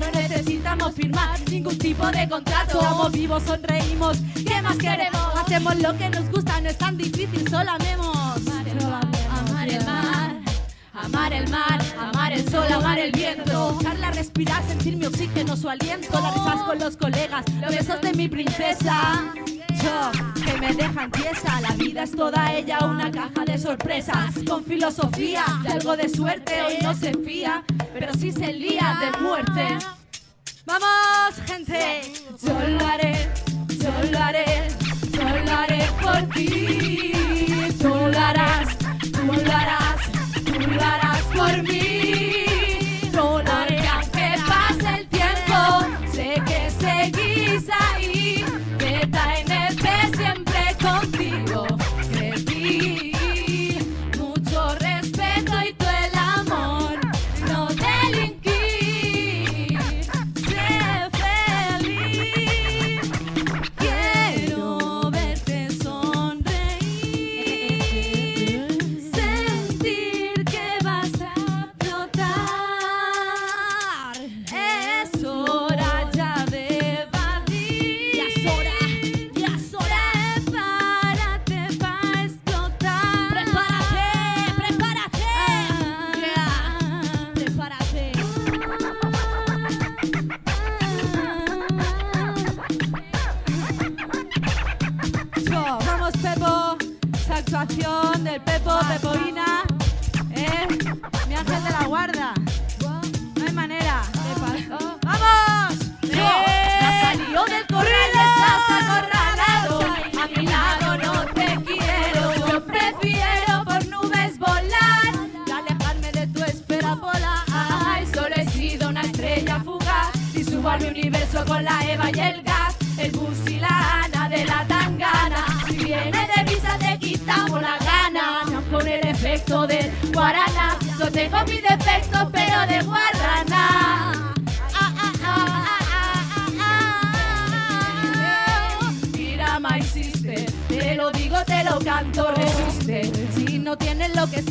No necesitamos firmar ningún tipo de contrato. Estamos vivos, sonreímos, ¿qué más queremos? Hacemos lo que nos gusta, no es tan difícil, solo amemos. Amar el mar. Amar el mar, amar el sol, amar el viento. Dejarla respirar, sentir mi oxígeno, su aliento. Las risas con los colegas, los besos de mi princesa. Que me dejan tiesa. La vida es toda ella una caja de sorpresas. Con filosofía y algo de suerte. Hoy no se fía, pero sí se lía de muerte. ¡Vamos, gente! Yo lo haré, yo lo haré, yo lo haré por ti. Tú lo harás,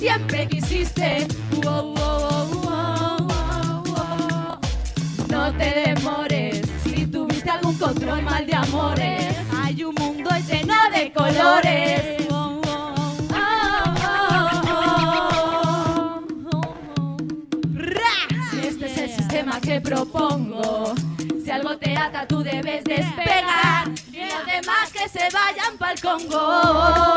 siempre quisiste, Wow, no te demores. Si tuviste algún control mal de amores, hay un mundo lleno de colores. Este es el sistema que propongo, si algo te ata tú debes despegar y los demás que se vayan pa'l Congo.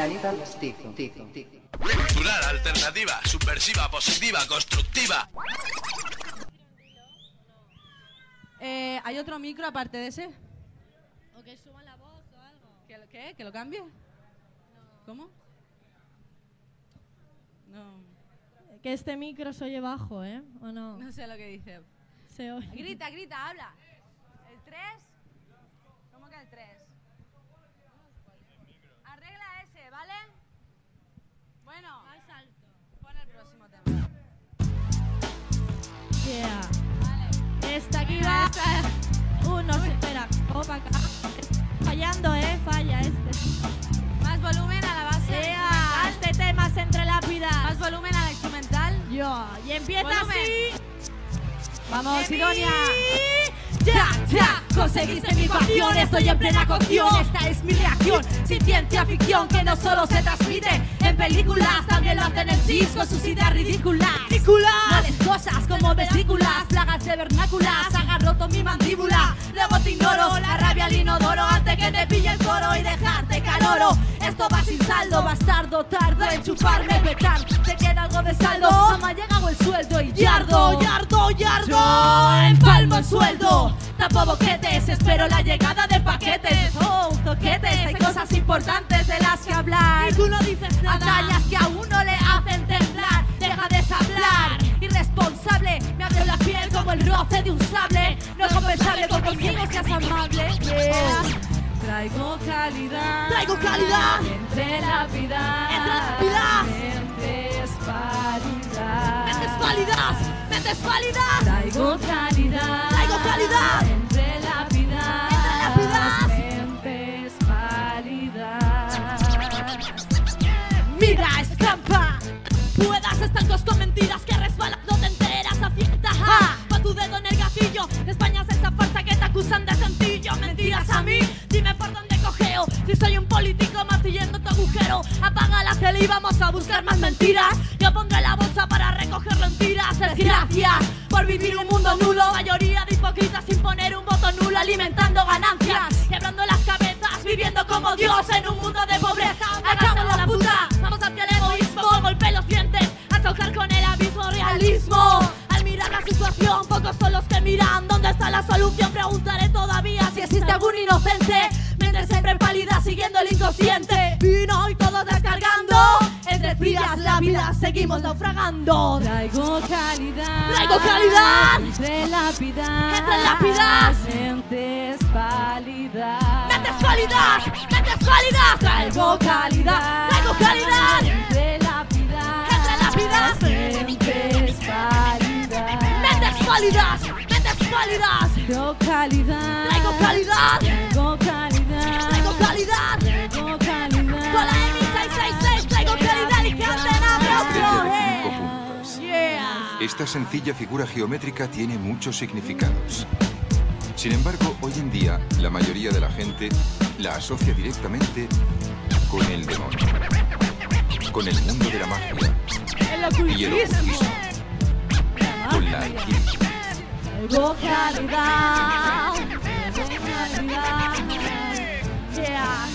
Planeta Mestizo. Cultural, alternativa, subversiva, positiva, constructiva. Eh, ¿Hay otro micro aparte de ese? O que suban la voz o algo. ¿Que lo, qué? ¿Que lo cambie? ¿Cómo? No. Que este micro se oye bajo, ¿eh? ¿O no? No sé lo que dice. Se oye. Grita, grita, habla. ¿El 3? ¿Cómo que el 3? Yeah. Esta aquí va. Uno, se espera. Opa, acá. Fallando, ¿eh? Falla este. Más volumen a la base. Yeah. Este tema es entre lápidas. Más volumen a la instrumental. Yo. Y empieza Volumen. así. Vamos, mí Ya, ya, conseguiste mi pasión, estoy en plena cocción. Esta es mi reacción, sin ciencia ficción que no solo se transmite en películas, también lo hacen en cis con sus ideas ridículas. ¡Ridículas! Males cosas como vesículas, plagas de vernáculas, hagas roto mi mandíbula. Luego te ignoro, la rabia al inodoro antes que te pille el coro y dejarte caloro. Esto va sin saldo, bastardo, tardo, enchufarme, petar. Te queda algo de saldo, mamá llegado el sueldo y yardo, yardo, yardo. Yo empalmo el sueldo, tapo boquetes, espero la llegada de paquetes. Oh, toquetes, hay cosas importantes de las que hablar. Y tú no dices nada. Batallas que a uno le hacen temblar, deja de hablar. Irresponsable, me abre la piel como el roce de un sable. No es compensable con conmigo seas amable. Yeah. Traigo calidad. Traigo calidad. Entre la vida. Entre la vida. Mentes pálidas. Mentes pálidas. Mentes pálidas. Traigo calidad. Traigo Entre la. Mira, escampa. Puedas estancos con mentiras que resbalan, no te enteras, acierta. Ja. Pon tu dedo en el gatillo. España es esa farsa que te acusan de sencillo. Mentiras a mí, dime por dónde Si soy un político martillando tu agujero, apaga la tele y vamos a buscar más mentiras. Yo pondré la bolsa para recogerlo en tiras. Desgracias por vivir un mundo nulo. Mayoría de hipócritas sin poner un voto nulo, alimentando ganancias. Quebrando las cabezas, viviendo como Dios en un mundo de pobreza. Acabo la puta, vamos hacia el egoísmo. Golpe los dientes, a chocar con el abismo realismo. La situación, pocos son los que miran. ¿Dónde está la solución? Preguntaré todavía si existe algún inocente. Mente siempre pálida, siguiendo el inconsciente. Vino y todo descargando. Entre frías lápidas seguimos naufragando. Traigo calidad. Traigo calidad. Entre lápidas. Entre lápidas. Mentes pálidas. ¡Mentes pálidas! ¡Mentes pálidas! Traigo calidad. Traigo calidad. Entre lápidas. Entre lápidas. Mentes pálidas. ¡Mentes pálidas! ¡Mentes pálidas! Traigo calidad. Traigo calidad. Traigo calidad. Traigo calidad. Traigo calidad. Con la EMI 666 traigo calidad y. Yeah. Esta sencilla figura geométrica tiene muchos significados. Sin embargo, hoy en día, la mayoría de la gente la asocia directamente con el demonio, con el mundo de la magia El y el ocultismo. Ocultismo, con la alquimia. Traigo calidad. Traigo calidad. Yeah.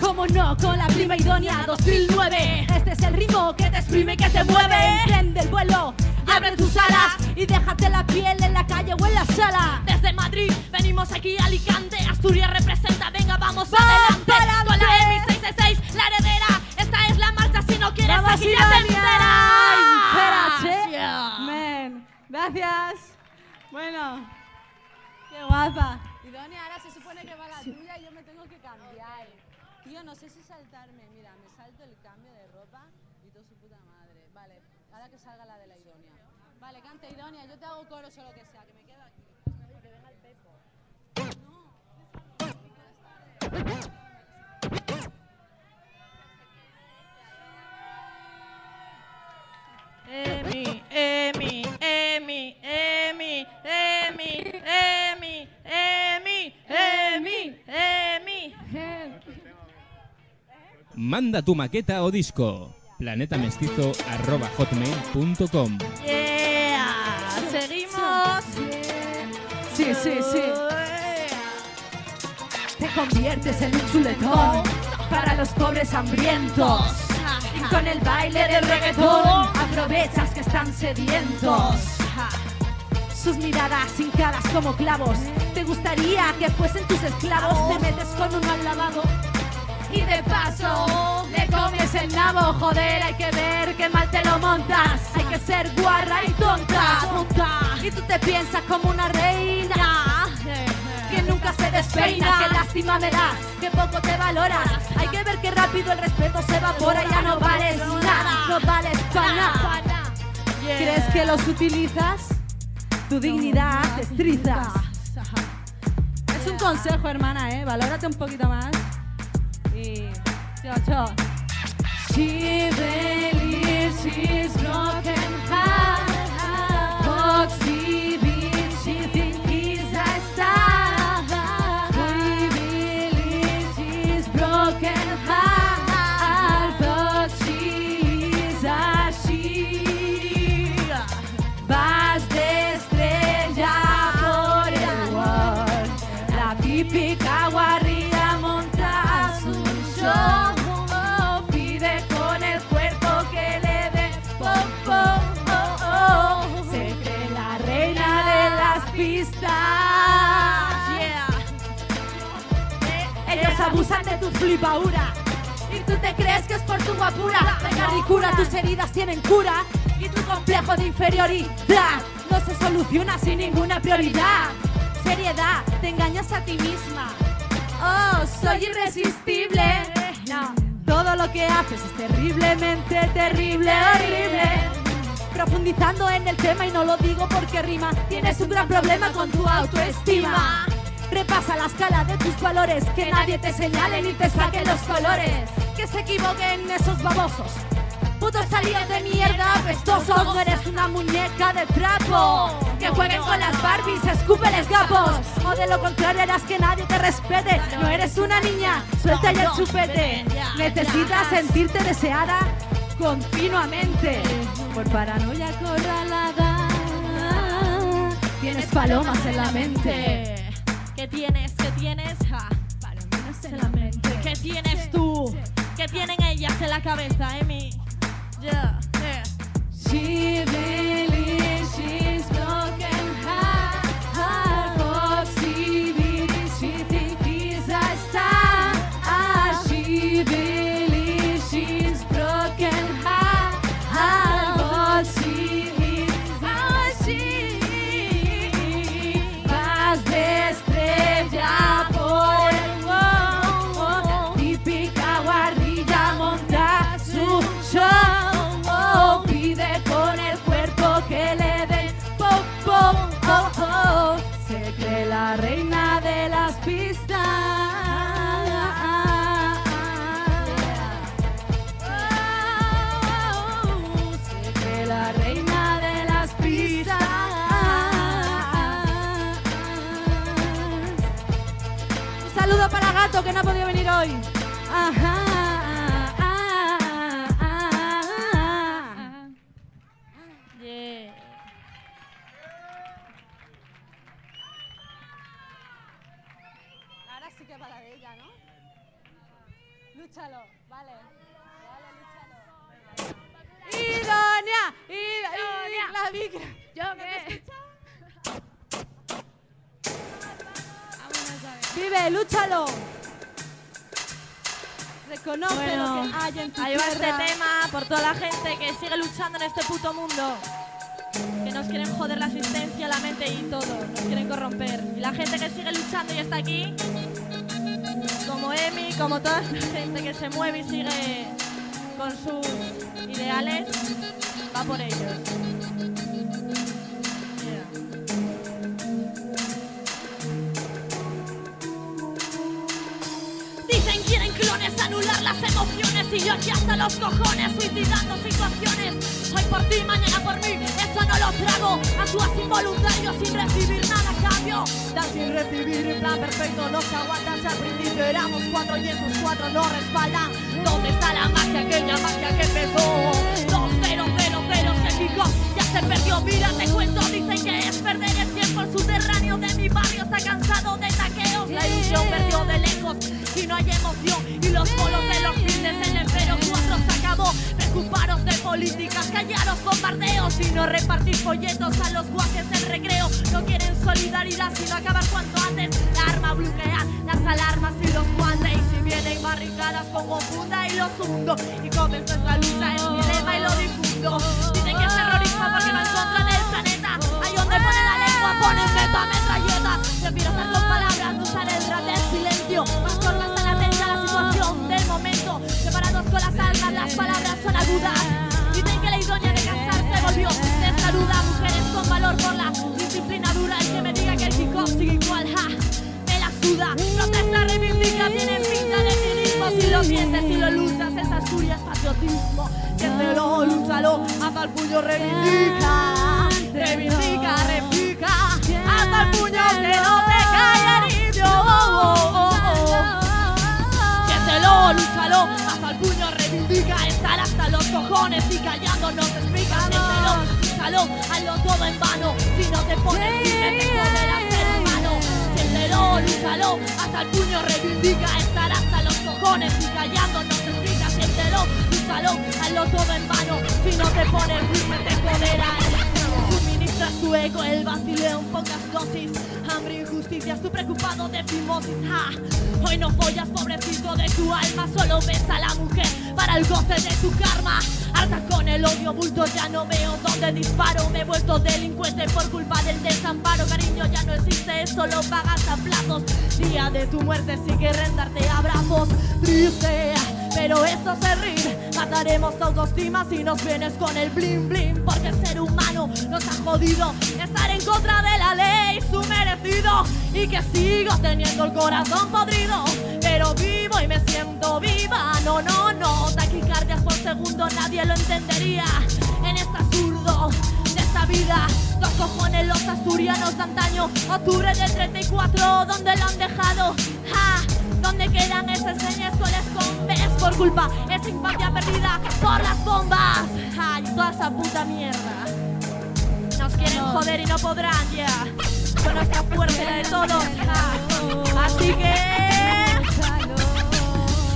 Como no, con la prima idónea 2009 Este es el ritmo que te exprime y que te mueve Prende el vuelo, abre tus alas Y déjate la piel en la calle o en la sala Desde Madrid venimos aquí a Alicante Asturias representa, venga vamos adelante Con la EMI 666, la heredera no quieres Vamos, aquí ya te enteras Espérate. Yeah. Men, gracias. Bueno, qué guapa. Idonia, ahora se supone que va la tuya y yo me tengo que cambiar. Tío, no sé si saltarme. Mira, me salto el cambio de ropa y todo su puta madre. Vale, ahora que salga la de la Idonia. Vale, canta Idonia, yo te hago coros o lo que sea, que me quedo aquí. Que venga el Pepo. Emi, Emi, Emi, Emi, Emi, Emi, Emi, Emi, Emi. Manda tu maqueta o disco. planetamestizo.hotmail.com Yeah, seguimos. Sí, sí, sí. Te conviertes en un chuletón para los pobres hambrientos. Y con el baile del reggaetón aprovechas que están sedientos. Sus miradas hincadas como clavos. Te gustaría que fuesen tus esclavos. Te metes con uno al lavado. Y de paso le comes el nabo, joder, hay que ver qué mal te lo montas. Hay que ser guarra y tonta, tonta. Y tú te piensas como una reina que nunca se despeina. Qué lástima me das, que poco te valoras. Hay que ver qué rápido el respeto se evapora. Ya no vales nada, no vales para nada. ¿Crees que los utilizas? Tu dignidad destrizas. Es un consejo, hermana, ¿eh? Valórate un poquito más. Y... Chao, chao. She believes she's broken heart. Abusan de tu flipaura. Y tú te crees que es por tu guapura. Venga, ricura, tus heridas tienen cura. Y tu complejo de inferioridad no se soluciona sin ninguna prioridad. Seriedad, te engañas a ti misma. Oh, soy irresistible. No, todo lo que haces es terriblemente terrible, horrible. Profundizando en el tema y no lo digo porque rima, tienes un gran problema con tu autoestima. Repasa la escala de tus valores, que nadie te señale ni te saque los colores. Que se equivoquen esos babosos. Putos salidos de mierda, apestosos, no eres una muñeca de trapo. Que jueguen con las Barbies, escúpeles gapos. O de lo contrario harás que nadie te respete. No eres una niña, suelta ya el chupete. Necesitas sentirte deseada continuamente. Por paranoia acorralada, tienes palomas en la mente. ¿Qué tienes? ¿Qué tienes? Ja, palomitas en la mente. ¿Qué tienes tú? ¿Qué tienen ellas en la cabeza, Emi? Yeah, yeah. Que no ha podido venir hoy. Ajá. Yeah. Ahora sí que para ella, ¿no? Lúchalo, vale. Vale, lúchalo. Ironia, Ironia, la Vic. ¿Yo escuchas? Vive, lúchalo. Reconoce Bueno, lo que hay en tu ahí va este tema por toda la gente que sigue luchando en este puto mundo. Que nos quieren joder la existencia, la mente y todo. Nos quieren corromper. Y la gente que sigue luchando y está aquí, como Emi, como toda esta gente que se mueve y sigue con sus ideales, va por ellos. Anular las emociones Y yo aquí hasta los cojones, suicidando situaciones. Hoy por ti, mañana por mí, eso no lo trago. Actúas involuntario sin recibir nada a cambio. Das sin recibir, en plan perfecto No se aguantan, si al principio éramos cuatro Y esos cuatro no respaldan. ¿Dónde está la magia, aquella magia que empezó? Dos cero, cero, cero, se fijó se perdió, mira, te cuento Dicen que es perder el tiempo El subterráneo de mi barrio está cansado de taqueos La ilusión perdió de lejos y no hay emoción Y los polos de los fines en el 04 se acabó Preocuparos de políticas, callaros bombardeos Y no repartir folletos a los guajes del recreo No quieren solidaridad sino acabar cuanto antes La arma bloquea las alarmas y los guantes Y si vienen barricadas pongo funda y los hundo Y comes nuestra lucha es mi lema y lo difundo Dicen que es terrorismo porque no encuentran el planeta. Ahí donde ponen la lengua ponen meta metralleta. Prefiero hacer con palabras, usar el rap del silencio. Más formas tan atenta a la situación del momento. Separados con las almas, las palabras son agudas. Dicen que la idónea de casarse volvió testaruda Mujeres con valor por la disciplina dura. El que me diga que el hip hop sigue igual, ja, me la suda. Protesta, reivindica, tienen pinta de cinismo. Si lo sientes, si lo luchas, es es patriotismo Siéntelo, lúchalo, hasta el puño reivindica Reivindica, repica Hasta el puño que no te cae herido oh, oh. Siéntelo, lúchalo, hasta el puño reivindica Estar hasta los cojones y callando no te explica Siéntelo, lúchalo, hazlo todo en vano Si no te pones firme te joderás ser humano Siéntelo, lúchalo, hasta el puño reivindica Estar hasta los cojones y callando no te lúchalo, hazlo todo en vano Si no te pones firme te joderás Suministras tu ego el vacileo en pocas dosis. Hambre, injusticias, tú preocupado de fimosis. Ja. Hoy no follas, pobrecito de tu alma. Solo ves a la mujer para el goce de tu karma. Harta con el odio, bulto, ya no veo dónde disparo. Me he vuelto delincuente por culpa del desamparo. Cariño, ya no existe, solo pagas a plazos. Día de tu muerte, sigue rendarte abrazos. Triste, pero esto se ríe. Mataremos tu autoestima si nos vienes con el bling bling. Porque el ser humano nos ha jodido. Estar en contra de la ley, su merecido. Y que sigo teniendo el corazón podrido. Pero vivo y me siento viva. No, no, no. Taquicardias por segundo nadie lo entendería. En este absurdo de esta vida. Dos cojones los asturianos de antaño. Octubre del 34, ¿dónde lo han dejado? ¡Ja! ¿Dónde quedan esas señas con escombes? Por culpa, esa infancia perdida por las bombas. ¡Ay, toda esa puta mierda! Nos quieren joder y no podrán, ya. Con nuestra fuerza la de todos. ja. Así que.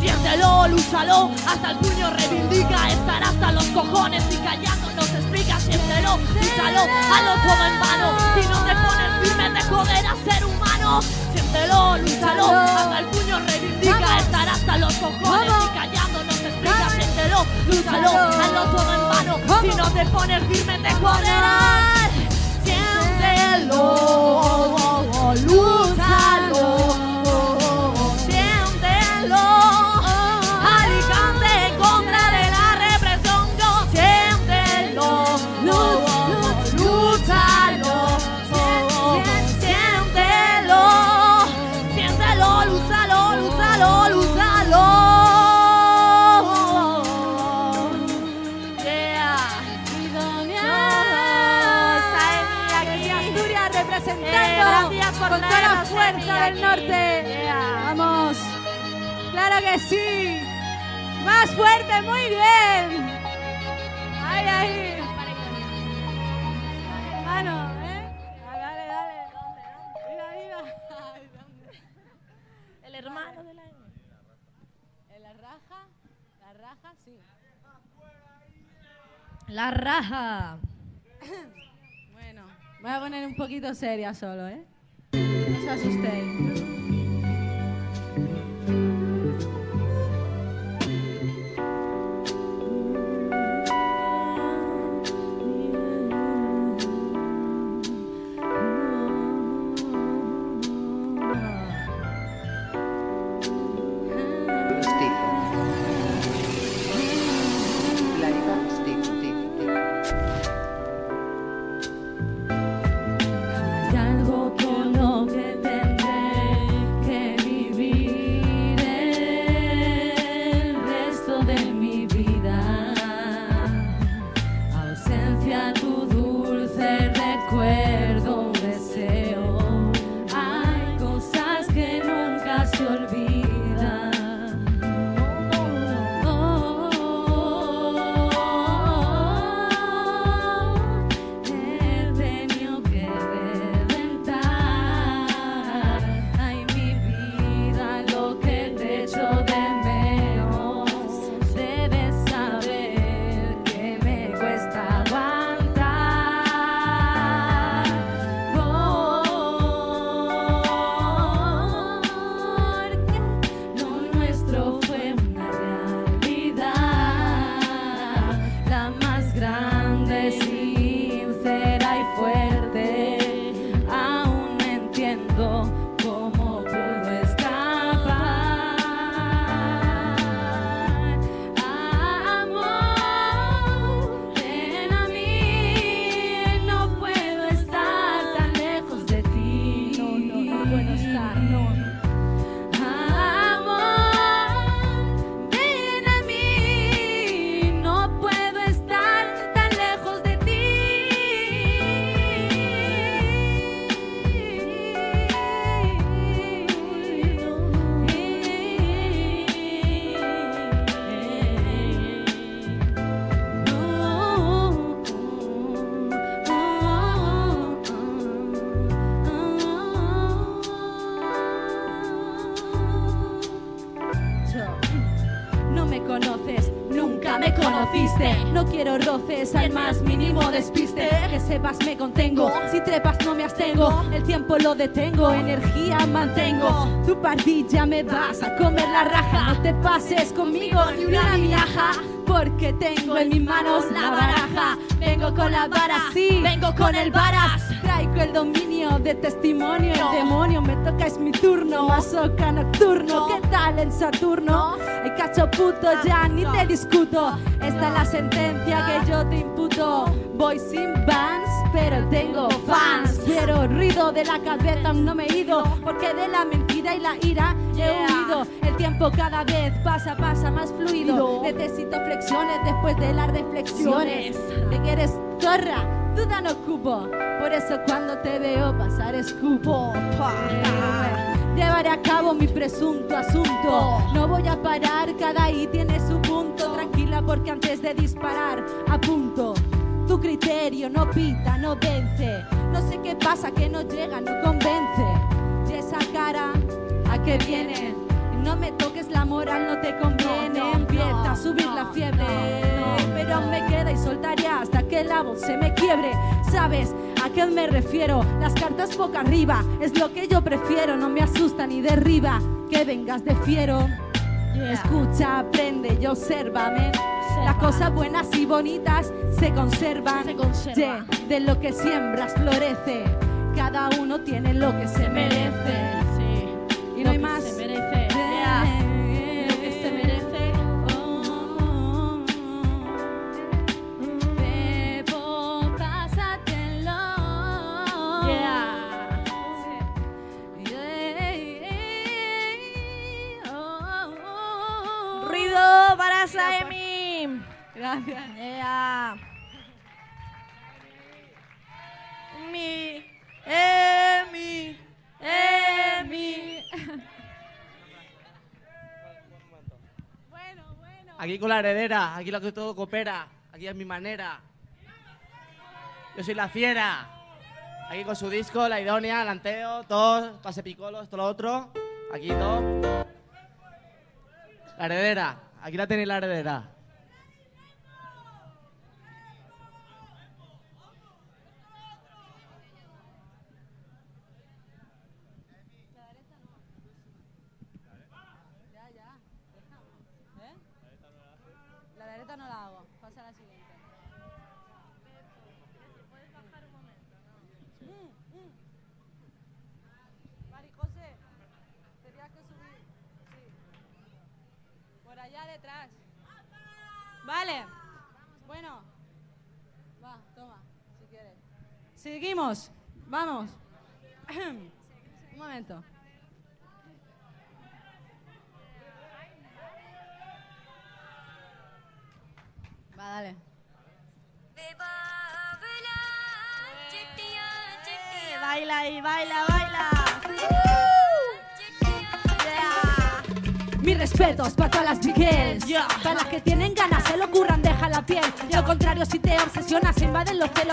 Siéntelo, lúchalo, hasta el puño reivindica, estar hasta los cojones y callando nos explica, siéntelo, lúchalo, hazlo todo en vano, si no te pones firme te joder a ser humano, siéntelo, lúchalo, hasta el puño reivindica, estar hasta los cojones y callando nos explica, siéntelo, lúchalo, hazlo todo en vano, si no te pones firme te joderás, siéntelo, lúchalo. Del norte. Yeah. Vamos. Claro que sí. Más fuerte, muy bien. Ay, ay. Hermano, ¿eh? Dale, dale, dale. Ay, ¿dónde? El hermano de la ¿En la raja? ¿La raja? Sí. La raja. Bueno, voy a poner un poquito seria solo, ¿eh? No se asustéis. Mestizo. El tiempo lo detengo, energía mantengo. Tu pardilla me vas a comer la raja, no te pases conmigo ni una migaja. Porque tengo en mis manos la baraja. Vengo con la vara, sí, vengo con el varas. Traigo el dominio de testimonio. El demonio me toca, es mi turno. Masoca nocturno, ¿qué tal en Saturno? El cacho puto, ya ni te discuto. Esta es la sentencia que yo te imputo. Voy sin vans, pero tengo fans. De la cabeza, no me he ido. Porque de la mentira y la ira he huido. El tiempo cada vez pasa, pasa más fluido. Necesito flexiones después de las reflexiones. De que eres torra, duda no cupo. Por eso cuando te veo pasar escupo. Llevaré a cabo mi presunto asunto. No voy a parar, cada I tiene su punto. Tranquila porque antes de disparar, apunto. Tu criterio no pita, no vence. No sé qué pasa, que no llega, no convence. Y esa cara, ¿a qué viene? No me toques la moral, no te conviene. Empieza a subir la fiebre. Pero aún me queda y soltaré hasta que la voz se me quiebre. ¿Sabes a qué me refiero? Las cartas boca arriba es lo que yo prefiero. No me asusta ni derriba que vengas de fiero. Escucha, aprende y obsérvame. Las cosas buenas y bonitas se conservan. Yeah, de lo que siembras florece. Cada uno tiene lo que se merece. Gracias. Yeah. Mi, Emi, Emi. Aquí con la heredera, aquí lo que todo coopera, aquí es mi manera. Yo soy la fiera. Aquí con su disco, la idónea, el anteo, todo, pase picolo, esto lo otro. Aquí todo. La heredera, aquí la tenéis la heredera.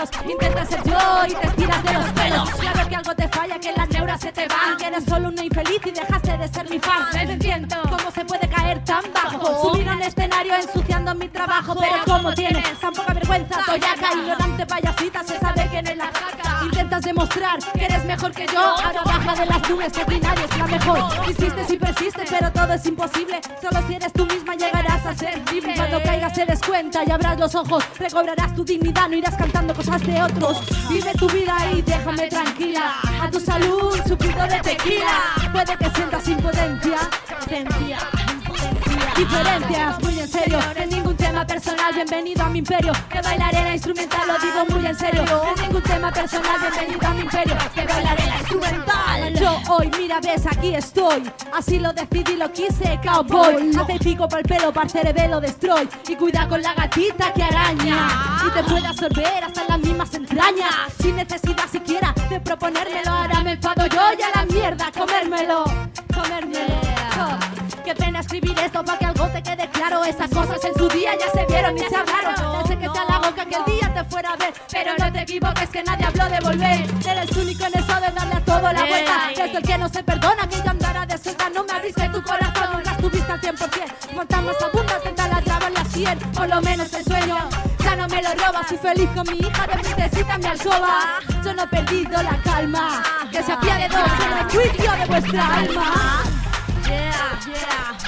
Invaden los celos Intentas ser yo y te tiras de los pelos. Claro que algo te falla, que las neuras se te van. Que eres solo una infeliz y dejaste de ser mi fan. No entiendo cómo se puede caer tan bajo Subir a un escenario ensuciando mi trabajo. Pero como tienes tan poca vergüenza, toyaca Ignorante payasita, se sabe quién es la caca. Intentas demostrar que eres mejor que yo. Ahora baja de las nubes, que nadie es la mejor. Insistes y persistes, pero todo es imposible. Solo si Te des cuenta y abras los ojos Recobrarás tu dignidad, no irás cantando cosas de otros. Vive tu vida y déjame tranquila. A tu salud, suplido de tequila. Puede que sientas impotencia Potencia Diferencias, muy en serio, personal, bienvenido a mi imperio, que bailaré la instrumental, lo digo muy en serio, en ningún tema personal, bienvenido a mi imperio, que bailaré la instrumental. Yo hoy, mira, ves, aquí estoy, así lo decidí, lo quise, cowboy, hace pico para el pelo, para el cerebelo, destroy, y cuida con la gatita que araña, y te puede absorber hasta las mismas entrañas, sin necesidad siquiera de proponérmelo, ahora me enfado yo y a la mierda, comérmelo, comérmelo. Qué pena escribir esto para que Esas cosas en su día ya se vieron y se hablaron. Ya sé que te halago que aquel día te fuera a ver, pero no te equivoques que nadie habló de volver. Eres único en eso de darle a todo la vuelta. Eres el que no se perdona que yo andara de suelta. No me abriste tu corazón, nunca estuviste al 100%. Montamos abundas, tenta la traba en la 100, por lo menos el sueño. Ya no me lo roba. Soy feliz con mi hija que necesita mi alcoba. Yo no he perdido la calma. Que se apiade dos en el juicio de vuestra alma. Yeah, yeah.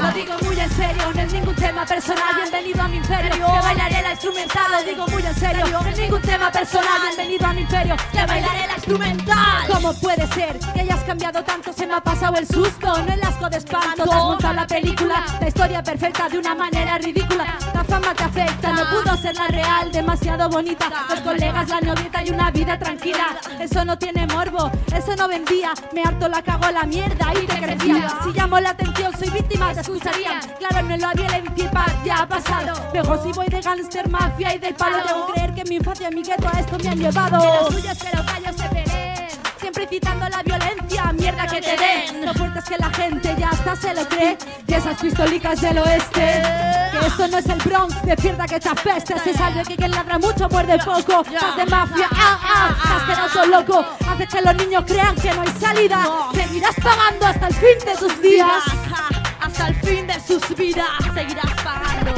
Lo digo muy en serio, no es ningún tema personal. Bienvenido a mi imperio. Que bailaré la instrumental. Digo muy en serio, no ningún tema personal. Bienvenido a mi imperio. Que bailaré la instrumental. ¿Cómo puede ser que hayas cambiado tanto? Se me ha pasado el susto, no el asco de espanto. Te has montado la película, la historia perfecta de una manera ridícula. La fama te afecta, no pudo ser la real, demasiado bonita. Los colegas, la novieta y una vida tranquila. Eso no tiene morbo, eso no vendía. Me harto la cago a la mierda y te crecía. Si llamo la atención, soy víctima, te escucharían. Claro, no lo había violencia ya ha pasado. Pero si voy de gangster, mafia y del palo, debo creer que mi infancia y mi gueto a esto me han llevado. Que lo suyo es que los gallos se peleen Siempre citando la violencia, mierda que te den. Lo fuerte es que la gente ya hasta se lo cree. Y esas pistolicas del oeste. Que esto no es el Bronx, despierta que te apeste. Se sabe que quien ladra mucho muerde poco. Más de mafia, ah, ah, asqueroso loco. Hace que los niños crean que no hay salida. Seguirás pagando hasta el fin de tus días. Hasta el fin de sus vidas seguirás pagando.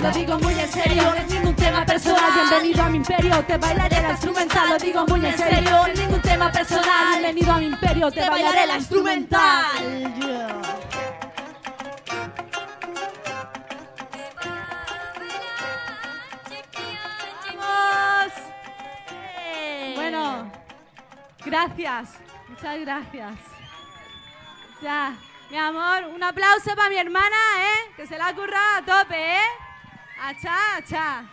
Lo digo muy en serio, no es ningún tema personal. Bienvenido a mi imperio, te bailaré la instrumental. Lo digo muy en serio, no es ningún tema personal. Bienvenido a mi imperio, te bailaré la instrumental. Vamos. Bueno, gracias, muchas gracias. Ya, mi amor, un aplauso para mi hermana, ¿eh? Que se la ha currado a tope, ¿eh? Achá, achá.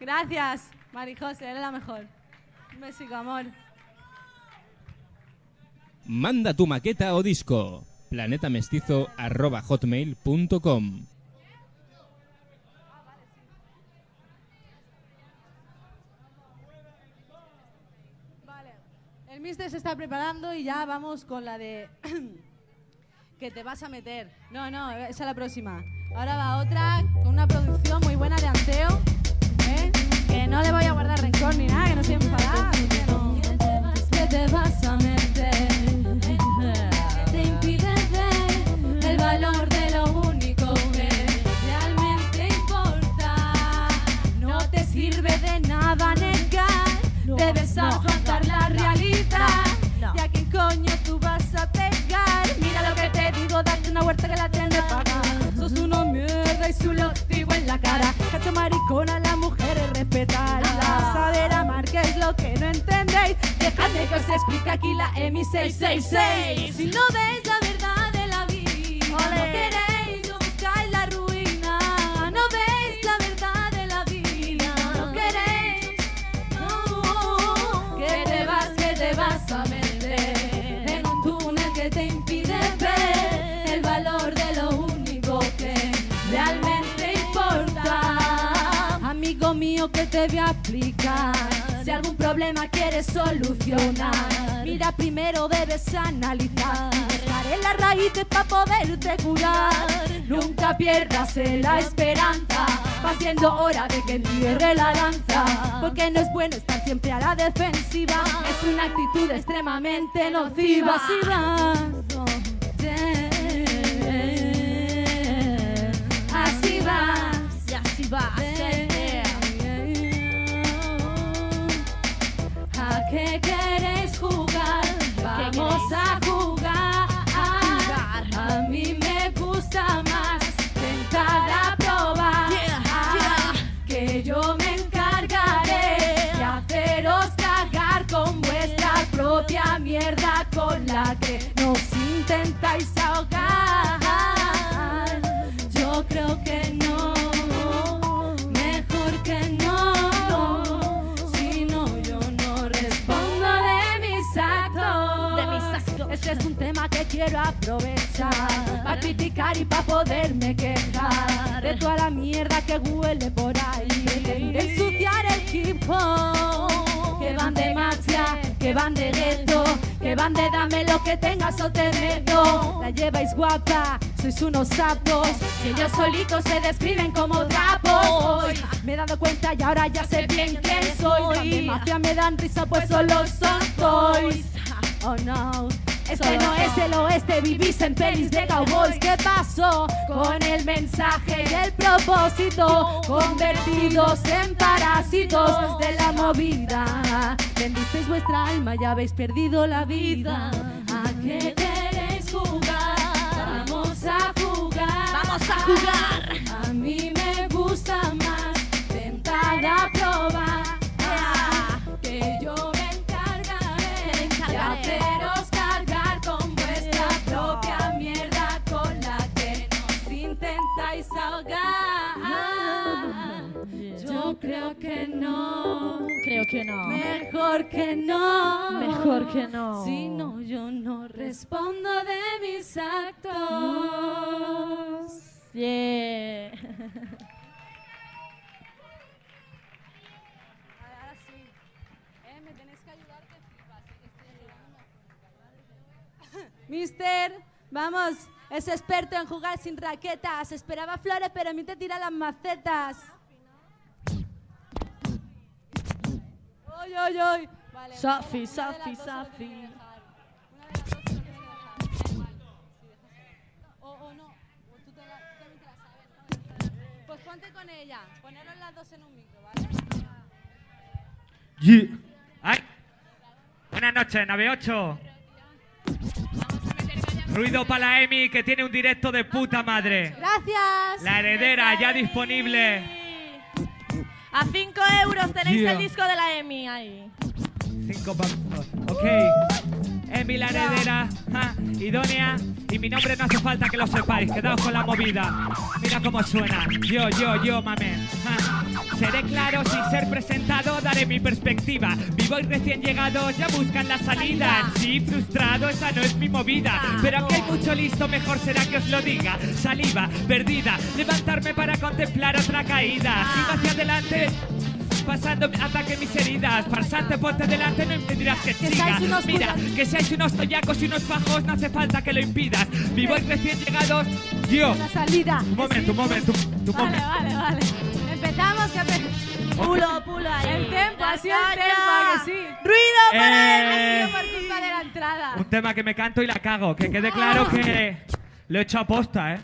Gracias, Marijose, eres la mejor. Un besico, amor. Manda tu maqueta o disco. planetamestizo@hotmail.com. El mister se está preparando y ya vamos con la de que te vas a meter. No, no, esa es la próxima. Ahora va otra con una producción muy buena de Anteo, ¿eh? que no le voy a guardar rencor ni nada, que no estoy enfadada. Que no. que te vas a meter. Te impide ver el valor de lo único que realmente importa. No te sirve de nada negar. Debes afrontar la realidad. ¿Y a quién coño tú vas a pegar? Una vuelta que la tienes paga. Sos una mierda y su lo digo en la cara. Cacho maricona, las mujeres respetarla. Saber amar, que es lo que no entendéis. Dejadme que os explique aquí la EMI666. Si no veis la verdad de la vida, no queréis, Que te voy a explicar. Si algún problema quieres solucionar, mira primero debes analizar. Buscaré las raíces para poderte curar. Nunca pierdas la esperanza. Va siendo hora de que entierre la lanza. Porque no es bueno estar siempre a la defensiva. Es una actitud extremadamente nociva. Si vas, así vas, y así vas. ¿A qué queréis jugar? Vamos a jugar. A mí me gusta más tentar a probar. Que yo me encargaré de haceros cagar con vuestra propia mierda con la que nos intentáis ahogar. Quiero aprovechar para criticar y para poderme quejar de toda la mierda que huele por ahí. Ensuciar el hip hop. Que van de mafia, que van de gueto, que van de dame lo que tengas o te meto. La lleváis guapa, sois unos sapos. Que ellos solitos se describen como trapos. Me he dado cuenta y ahora ya sé bien quién soy. De mafia me dan risa, pues solo son toys. Oh no. Este no es el oeste, vivís en pelis de cowboys. ¿Qué pasó con el mensaje y el propósito? Convertidos en parásitos de la movida. Vendisteis vuestra alma y habéis perdido la vida. ¿A qué queréis jugar? Vamos a jugar. Vamos a jugar. A mí me que no. Mejor que no. Mejor que no. Si no, yo no respondo de mis actos. Yeah. Ahora sí. Me tenéis que ayudar que flipas, Mister, vamos, es experto en jugar sin raquetas. Esperaba flores, pero a mí te tira las macetas. Oy, oy, oy. Vale, Safi, una de Safi, las dos lo Safi. Pues ponte con ella. Poneros las dos en un micro, ¿vale? ¡Ay! Buenas noches, nave 8. Ruido para la Emi que tiene un directo de puta madre. Gracias. La heredera ya disponible. A 5 euros tenéis Yeah. el disco de la EMI ahí. Cinco pa- Ok. Emi la heredera, ja, idónea. Y mi nombre no hace falta que lo sepáis. Quedaos con la movida. Mira cómo suena. Yo, yo, yo, mamen. ja. Seré claro sin ser presentado, daré mi perspectiva. Vivo y recién llegado, ya buscan la salida. Sí, frustrado, esa no es mi movida. Pero aquí hay mucho listo, mejor será que os lo diga. Saliva, perdida, levantarme para contemplar otra caída. Sigo hacia adelante. Pasando ataque mis heridas Farsante, ponte delante, no impedirás que, siga Mira, que seáis unos toyacos y unos fajos No hace falta que lo impidas Vivo y recién llegados Yo La salida. Un momento, un momento, un Vale, momento vale, vale. Empezamos, que Pulo, pulo ahí. El tempo, sido el tempo, ya. ¿a que sí. ¡Ruido para Eh. por culpa de la entrada. Un tema que me canto y la cago Que quede claro que lo he hecho a posta, ¿eh?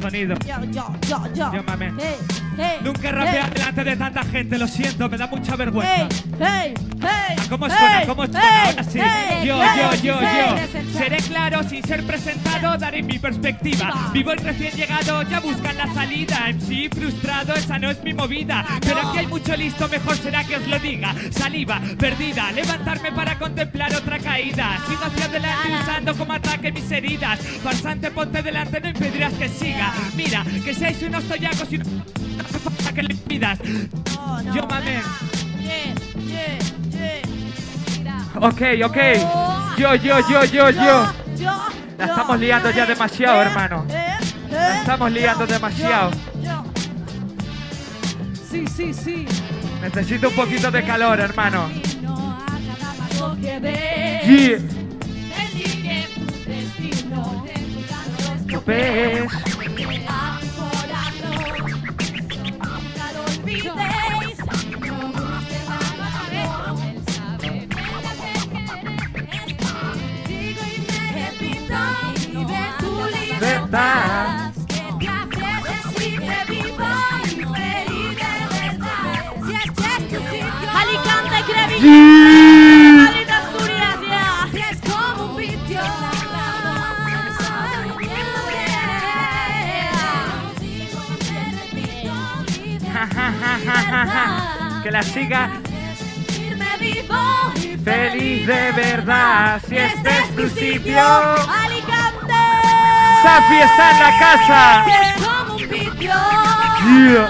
Sonido Yo, yo, yo, yo. Yo, mame. Hey, hey, Nunca rapeado hey, delante de tanta gente, lo siento, me da mucha vergüenza Hey, hey, hey. ¿Cómo suena? ¿Cómo suena? Ahora sí. Yo, yo, yo, yo. Seré claro sin ser presentado, daré mi perspectiva. Vivo y recién llegado, ya buscan la salida. MC frustrado, esa no es mi movida. Pero aquí hay mucho listo, mejor será que os lo diga. Saliva, perdida, levantarme para contemplar otra caída. Sigo hacia adelante usando como ataque mis heridas. Farsante, ponte delante, no impedirás que siga. Mira, que seáis unos toyacos y no hace falta que le pidas. Yo, mamen. Yeah, yeah, yeah. Ok, ok. Yo, yo, yo, yo, yo. Yo, La estamos liando ya demasiado, hermano. eh, La estamos liando demasiado. Sí, sí, sí. Necesito un poquito de calor, hermano. Yeah. De verdad. Alicante, Crevillent. Que la siga feliz de verdad. Si este es tu sitio. Alicante. Safi está en la casa. Si es como un vicio. Yeah.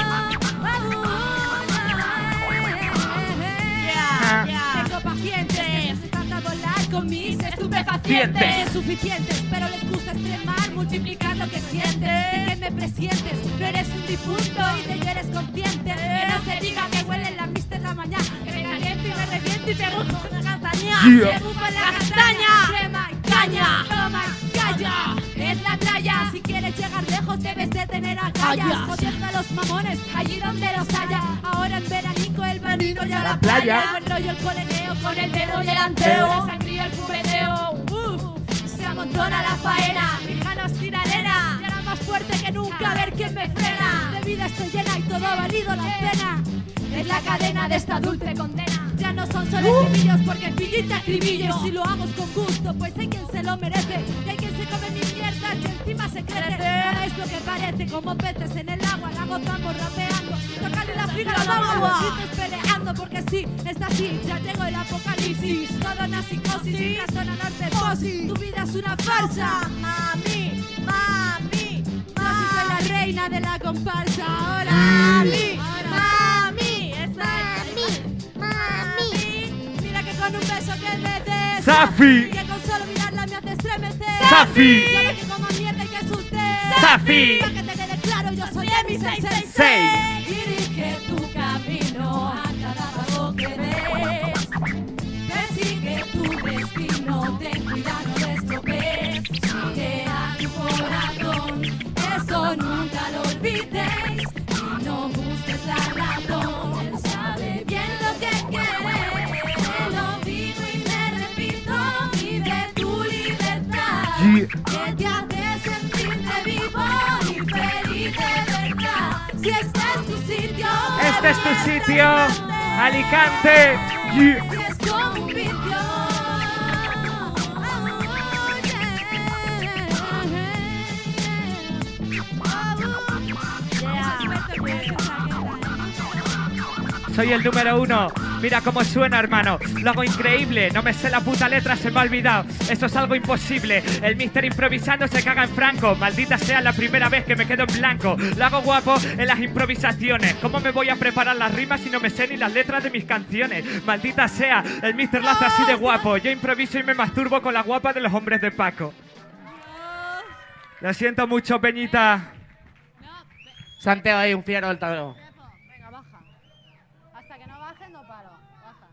Con mis estupefacientes. Suficientes, pero les gusta extremar, multiplicar lo que sientes. De que me presientes, no eres un difunto y de ello eres consciente. Que no se diga que huele la mañana, que me caliento y me reviento y te busco una castaña. Yeah. Te busco la castaña, crema y caña, toma y calla. Es la playa, si quieres llegar lejos debes de tener agallas. Jodiendo a los mamones, allí donde los haya. Ahora en veranico el veranito y a la, La playa. El buen rollo, el coleneo con el dedo y el anteo. La sangría, el fumeteo. Uf, se amontona la faena. Nos tira arena. Y ahora más fuerte que nunca, a ver quién me frena. De vida estoy llena y todo ha valido la pena. Es la cadena de esta dulce condena. Ya no son solo estribillos porque pillita acribillo. Si lo hago con gusto, pues hay quien se lo merece. Y hay quien se come mi mierda y encima se crece. No es lo que parece, como peces en el agua. La gozamos rapeando. Tocale la fibra al agua. Dices peleando porque sí, está así. Ya tengo el apocalipsis. Todo una psicosis. Sí. Razón a norte posis. Tu vida es una farsa. Mami, mami. Yo sí soy la reina de la comparsa. Ahora, mami, mami. Con un beso que me des. Safi. Que con solo mirarla me hace estremecer. Safi. Solo que como mierda y que asuste. Safi. Para que te quede claro, yo soy de mi 666. Seis. Dirige tu camino a cada paso que des. Persigue tu destino, ten cuidado, no estropees. Sigue a tu corazón, eso nunca lo olvides. Y no busques la razón, este es tu sitio, Este es tu sitio, Alicante. Yeah. Soy el número uno. Mira cómo suena, hermano. Lo hago increíble. No me sé la puta letra, se me ha olvidado. Esto es algo imposible. El mister improvisando se caga en franco. Maldita sea la primera vez que me quedo en blanco. Lo hago guapo en las improvisaciones. ¿Cómo me voy a preparar las rimas si no me sé ni las letras de mis canciones? Maldita sea, el mister lo hace así de guapo. Yo improviso y me masturbo con la guapa de los hombres de Paco. Lo siento mucho, Peñita. Santeo ahí, un fiero del tablero. Venga, baja. Hasta que no bajes, no paro. Baja.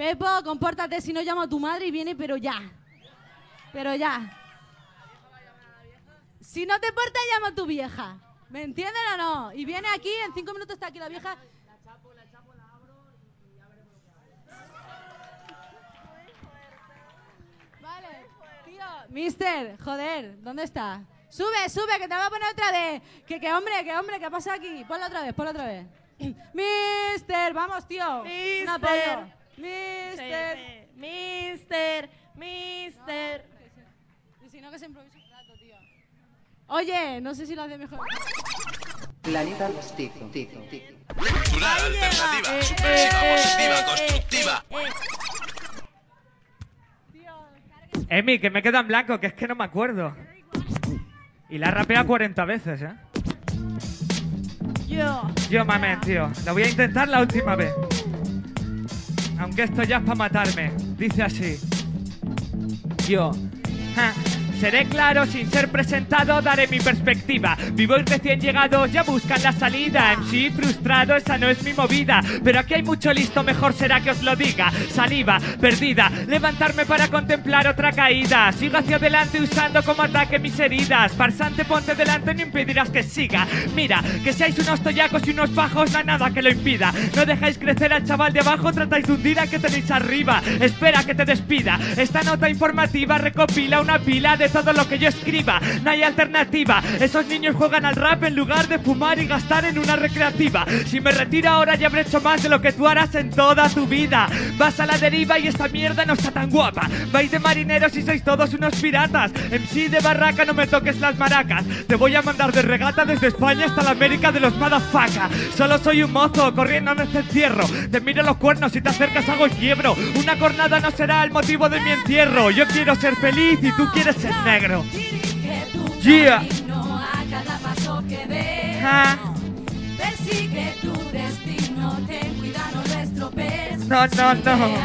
Pepo, compórtate si no llamo a tu madre y viene, pero ya. Pero ya. Si no te portas, llamo a tu vieja. ¿Me entienden o no? Y viene aquí, en cinco minutos está aquí la vieja. Vale, tío, mister, joder, ¿dónde está? Sube, sube, que te va a poner otra vez. Que, que hombre, que hombre, ¿qué pasa aquí? Ponlo otra vez, ponlo otra vez. Mister, vamos, tío. Un apoyo. Mister. Mister, mister. Y si no, que se improvisa un rato, tío. Oye, no sé si lo hace mejor. Planeta Mestizo. tizo, tizo. Cultural, alternativa, subversiva, positiva, constructiva. Emi, que me queda en blanco, que es que no me acuerdo. Y la he rapeado 40 veces, ¿eh? Yo. Yo, mamen, tío. Lo voy a intentar la última vez. Aunque esto ya es para matarme. Dice así. Yo. Ja. Seré claro, sin ser presentado, daré mi perspectiva. Vivo y recién llegados ya buscan la salida. MC frustrado, esa no es mi movida. Pero aquí hay mucho listo, mejor será que os lo diga. Saliva, perdida, levantarme para contemplar otra caída. Sigo hacia adelante usando como ataque mis heridas. Farsante, ponte delante, no impedirás que siga. Mira, que seáis unos toyacos y unos bajos, no nada que lo impida. No dejáis crecer al chaval de abajo, tratáis de hundir a que tenéis arriba. Espera que te despida. Esta nota informativa recopila una pila de todo lo que yo escriba. No hay alternativa. Esos niños juegan al rap en lugar de fumar y gastar en una recreativa. Si me retiro ahora ya habré hecho más de lo que tú harás en toda tu vida. Vas a la deriva y esta mierda no está tan guapa. Vais de marineros y sois todos unos piratas. MC de barraca, no me toques las maracas. Te voy a mandar de regata desde España hasta la América de los motherfucker. Solo soy un mozo corriendo en este encierro. Te miro los cuernos y te acercas hago quiebro. Una cornada no será el motivo de mi entierro. Yo quiero ser feliz y tú quieres ser negro. Yeah. Ja. Persigue tu destino, ten cuidado, no. No, no,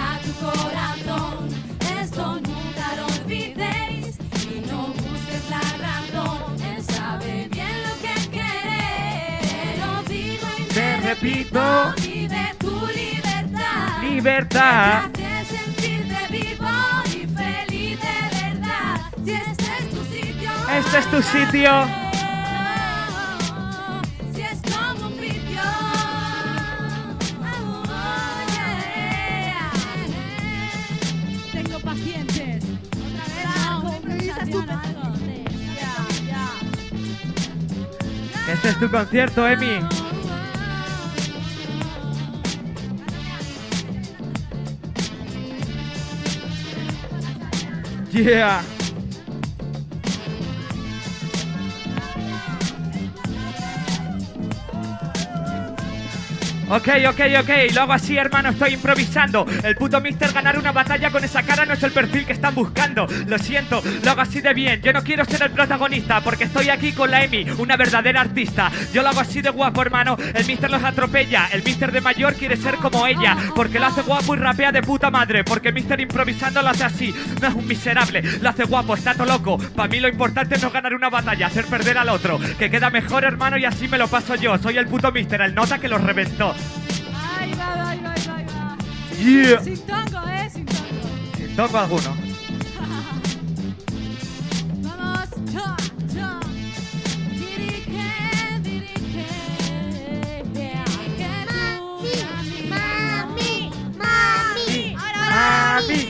repito. Vive tu libertad. Libertad. Sentirte vivo Este es tu sitio. Tengo pacientes. Este es tu concierto, Emi. Yeah. Ok, ok, ok, lo hago así, hermano, estoy improvisando. El puto Mister ganar una batalla con esa cara no es el perfil que están buscando. Lo siento, lo hago así de bien. Yo no quiero ser el protagonista porque estoy aquí con la Emi, una verdadera artista. Yo lo hago así de guapo, hermano. El Mister los atropella. El Mister de mayor quiere ser como ella porque lo hace guapo y rapea de puta madre. Porque Mister improvisando lo hace así. No es un miserable, lo hace guapo, está todo loco. Para mí lo importante es no ganar una batalla, hacer perder al otro. Que queda mejor, hermano, y así me lo paso yo. Soy el puto Mister, el nota que los reventó. Ahí va, ahí va, ahí va, ahí va. Yeah. Sin tongo, eh, sin tongo. Si toco alguno. Vamos. Dirige, dirige. Mami, mami, Ahora, Mami.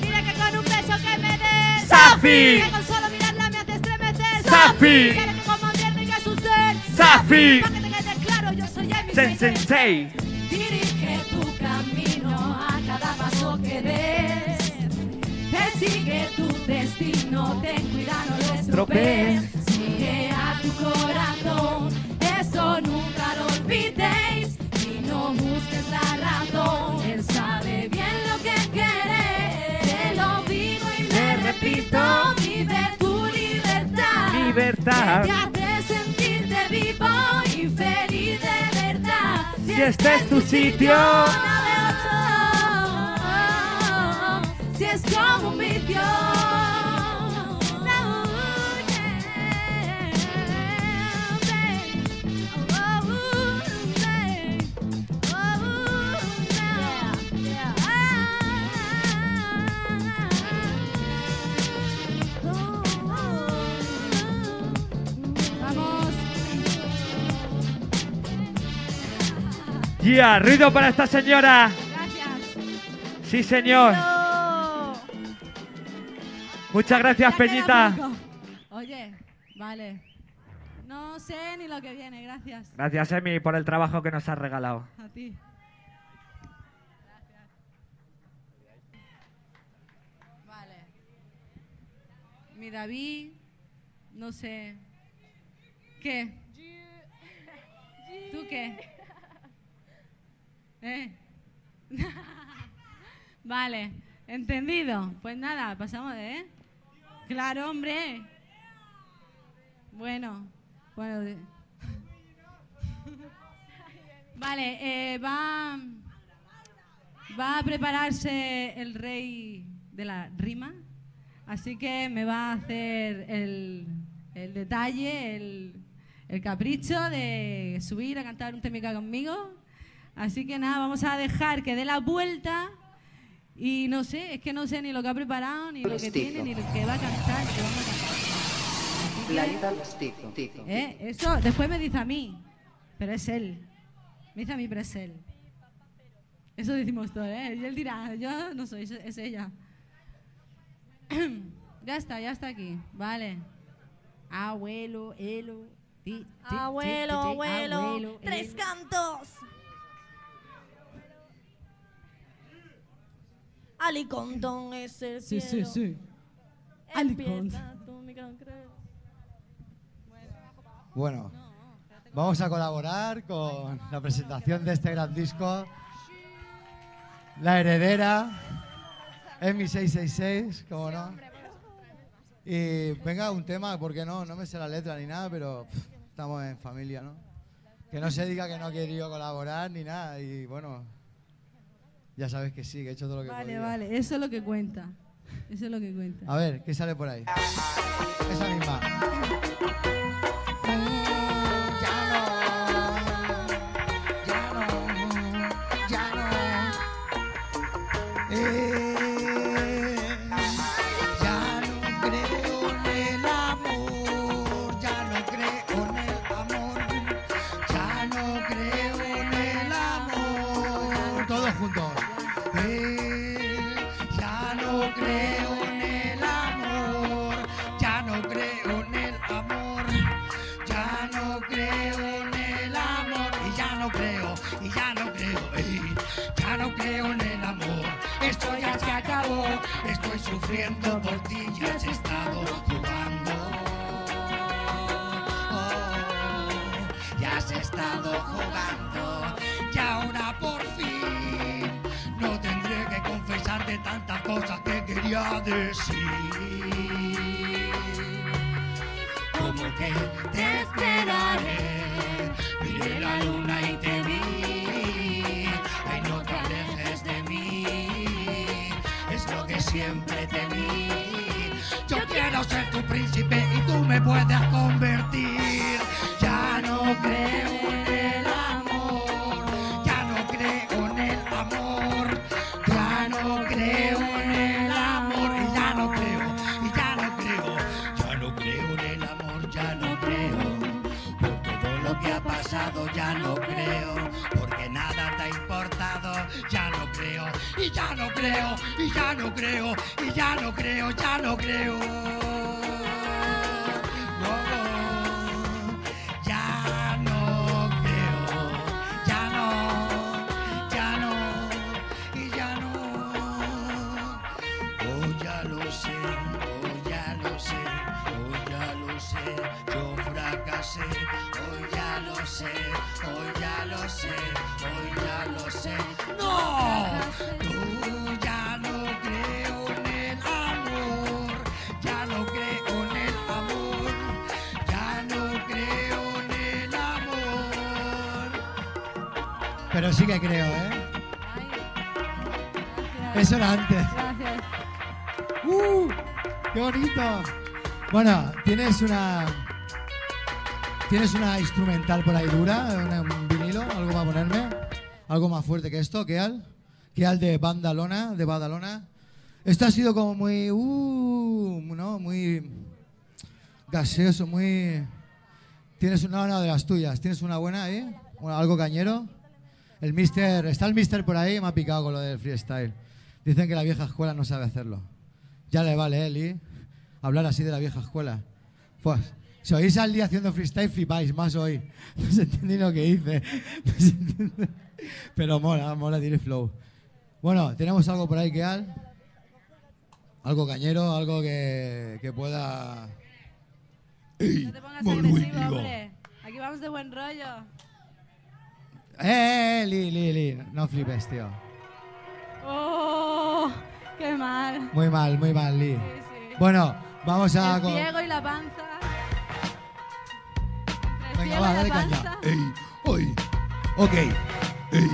Mira que con un beso que me des. Safi. Que con solo mirarla me hace estremecer. Safi. Que como viernes que sucede. Safi. Pa' que te quede claro, yo soy Emi Sen Sensei. Destino, ten cuidado, no lo estropees. Sigue a tu corazón, eso nunca lo olvidéis. Y no busques la razón, él sabe bien lo que quieres. Te lo digo y le repito, vive tu libertad. Libertad. Que te hace sentirte vivo y feliz de verdad. Si este es tu sitio. Si es como. Yeah, ruido para esta señora. Gracias. Sí, señor. Muchas gracias, Peñita. Oye, vale. No sé ni lo que viene, gracias. Gracias, Emi, por el trabajo que nos has regalado. A ti. Vale. Mi David, no sé. ¿Qué? ¿Tú qué? ¿Eh? vale, entendido. Pues nada, pasamos de, ¿eh? Claro, hombre. Bueno, bueno. Vale, eh, va, va a prepararse el rey de la rima, así que me va a hacer el, el detalle, el, el capricho de subir a cantar un temica conmigo. Así que nada, vamos a dejar que dé la vuelta y no sé, es que no sé ni lo que ha preparado, ni lo que tiene, ni lo que va a cantar. ni vamos a cantar. Mestizo. tizo. ¿Eh? Eso después me dice a mí, pero es él. Me dice a mí, pero es él. Eso decimos todos, ¿eh? Y él dirá, yo no soy, es- ella. ya está, ya está aquí. Vale. Abuelo, elo. ti, ti, ti, Abuelo, ti, ti, abuelo, abuelo, tres elo. cantos. Alicontón es el Sí, sí, cielo. sí. Tu mi concreto. Bueno, vamos a colaborar con la presentación de este gran disco. La heredera, EMI 666, como no. Y venga, un tema, porque no, no me sé la letra ni nada, pero pff, estamos en familia, ¿no? Que no se diga que no he querido colaborar ni nada. Y bueno, ya sabes que sí, que he hecho todo lo que Vale, vale, eso es lo que cuenta. Eso es lo que cuenta. A ver, ¿qué sale por ahí? Esa misma. Bueno, tienes una. ¿Tienes una instrumental por ahí dura? ¿Un vinilo? ¿Algo para ponerme? ¿Algo más fuerte que esto? ¿Qué al? ¿Qué al de? De Badalona. Esto ha sido como muy. Uh, ¿no? Muy. gaseoso, muy. ¿Tienes una, de las tuyas? ¿Tienes una buena ahí? ¿O ¿Algo cañero? El mister. Está el mister por ahí me ha picado con lo del freestyle. Dicen que la vieja escuela no sabe hacerlo. Ya le vale, ¿eh, Lee? Hablar así de la vieja escuela. Pues, si oís al día haciendo freestyle, flipáis más hoy. No se entiende lo que hice. No. Pero mola, mola, tiene flow. Bueno, tenemos algo por ahí que al. Algo cañero, algo que, que pueda. No te pongas agresivo, hombre. Aquí vamos de buen rollo. ¡Eh, eh, Lee, Lee, Lee! No flipes, tío. ¡Oh! ¡Qué mal! Muy mal, muy mal, Lee. Bueno, vamos a. El con- ciego y la panza. El Venga, va, y la dale panza. caña. Ey, hoy. Ok. Ey, ey,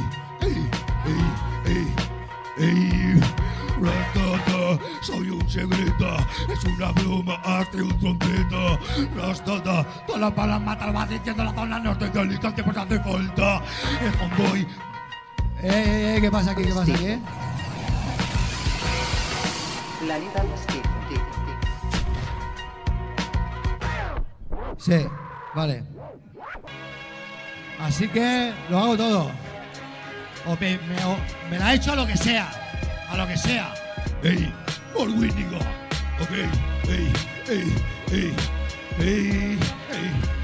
ey, ey, ey. Ratata, soy un secreta, es una broma, hazte un trompeta. Rastata, todas las balas matan, vas diciendo la zona norte de Alicante, pues hace falta. El convoy, Eh, eh, eh, ¿qué pasa aquí? ¿Qué pasa aquí? Planeta Mestizo. Sí, vale. Así que lo hago todo. O me, me- la he hecho a lo que sea. A lo que sea. ey, por Winniga. Ok, ey, ey, ey, ey, ey.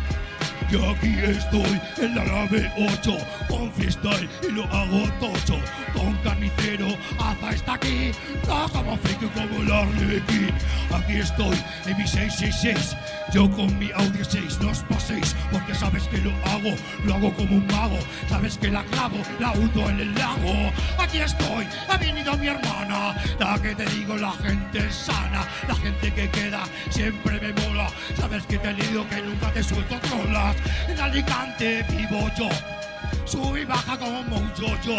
Yo aquí estoy en la nave 8 con freestyle y lo hago tocho. Con carnicero, Aza está aquí, no como friki como el Arlequín. Aquí estoy en mi 666, yo con mi Audi 6, no os paséis, porque sabes que lo hago, lo hago como un mago. Sabes que la clavo, la hundo en el lago. Aquí estoy, ha venido mi hermana, la que te digo, la gente sana, la gente que queda siempre me mola. Sabes que te he que nunca te suelto trolas. En Alicante vivo yo. Sube y baja como un yo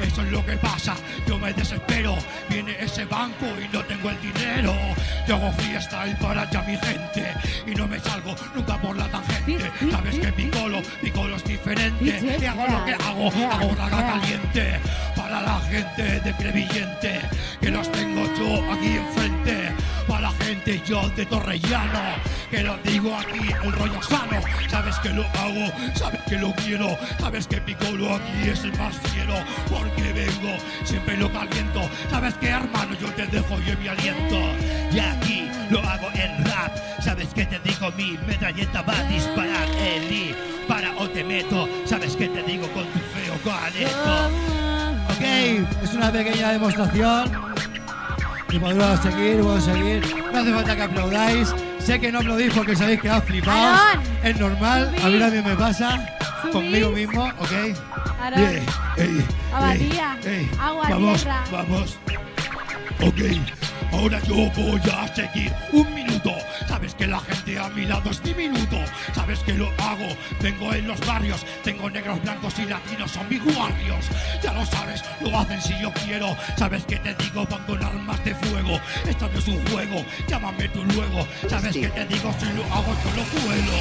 Eso es lo que pasa, yo me desespero. Viene ese banco y no tengo el dinero. Yo hago freestyle para ya mi gente. Y no me salgo nunca por la tangente. Sabes que Piccolo, Piccolo es diferente. Y hago lo que hago, hago raga caliente Para la gente de Crevillente. Que los tengo yo aquí enfrente. Para la gente yo de Torrellano. Que lo digo aquí, el rollo sano. Sabes que lo hago, sabes que lo quiero. Sabes que Piccolo aquí es el más fiero Porque vengo, siempre lo caliento Sabes que hermano yo te dejo yo mi aliento. Y aquí lo hago en rap. Sabes que te digo mi metralleta va a disparar Eli Para o te meto. Sabes que te digo con tu feo caneto Ok, es una pequeña demostración Y podemos seguir, podemos seguir. No hace falta que aplaudáis. Sé que no aplaudís porque sabéis que ha flipado. Es normal, a mí también me pasa. Conmigo mismo, ¿ok? Aarón. Ey, ey, Abadía. ey, Agua, vamos, tierra. vamos. Ok, ahora yo voy a seguir un minuto. Sabes que la gente a mi lado es diminuto. Sabes que lo hago, vengo en los barrios. Tengo negros, blancos y latinos, son mis guardios. Ya lo sabes, lo hacen si yo quiero. Sabes que te digo, van con armas de fuego. Esto no es un juego, llámame tú luego. Sabes que te digo, si lo hago, yo lo vuelo.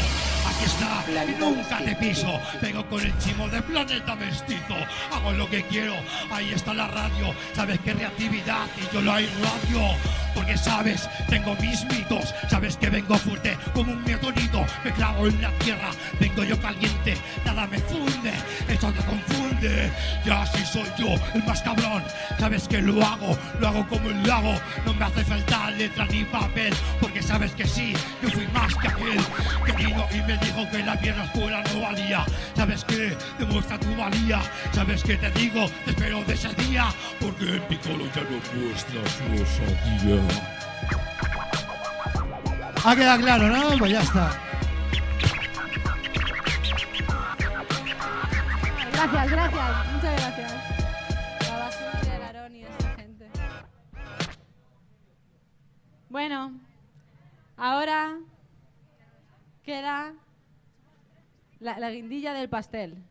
Aquí está, nunca te piso. Vengo con el chimo de planeta mestizo. Hago lo que quiero, ahí está la radio. Sabes que reactividad y yo lo hay radio. Porque sabes, tengo mis mitos. Sabes que vengo fuerte como un meteorito. Me clavo en la tierra, vengo yo caliente. Nada me funde, eso te confunde. Ya así soy yo, el más cabrón. Sabes que lo hago, lo hago como el lago. No me hace falta letra ni papel. Porque sabes que sí, yo fui más que aquel que vino y me dijo que la pierna escuela no valía. Sabes que demuestra tu valía. Sabes que te digo, te espero de ese día. Porque en Piccolo ya no osadía. Ha quedado claro, ¿no? Pues ya está. Gracias, gracias. Muchas gracias. La basura, el Aarón y esta gente. Bueno, ahora queda la guindilla del pastel.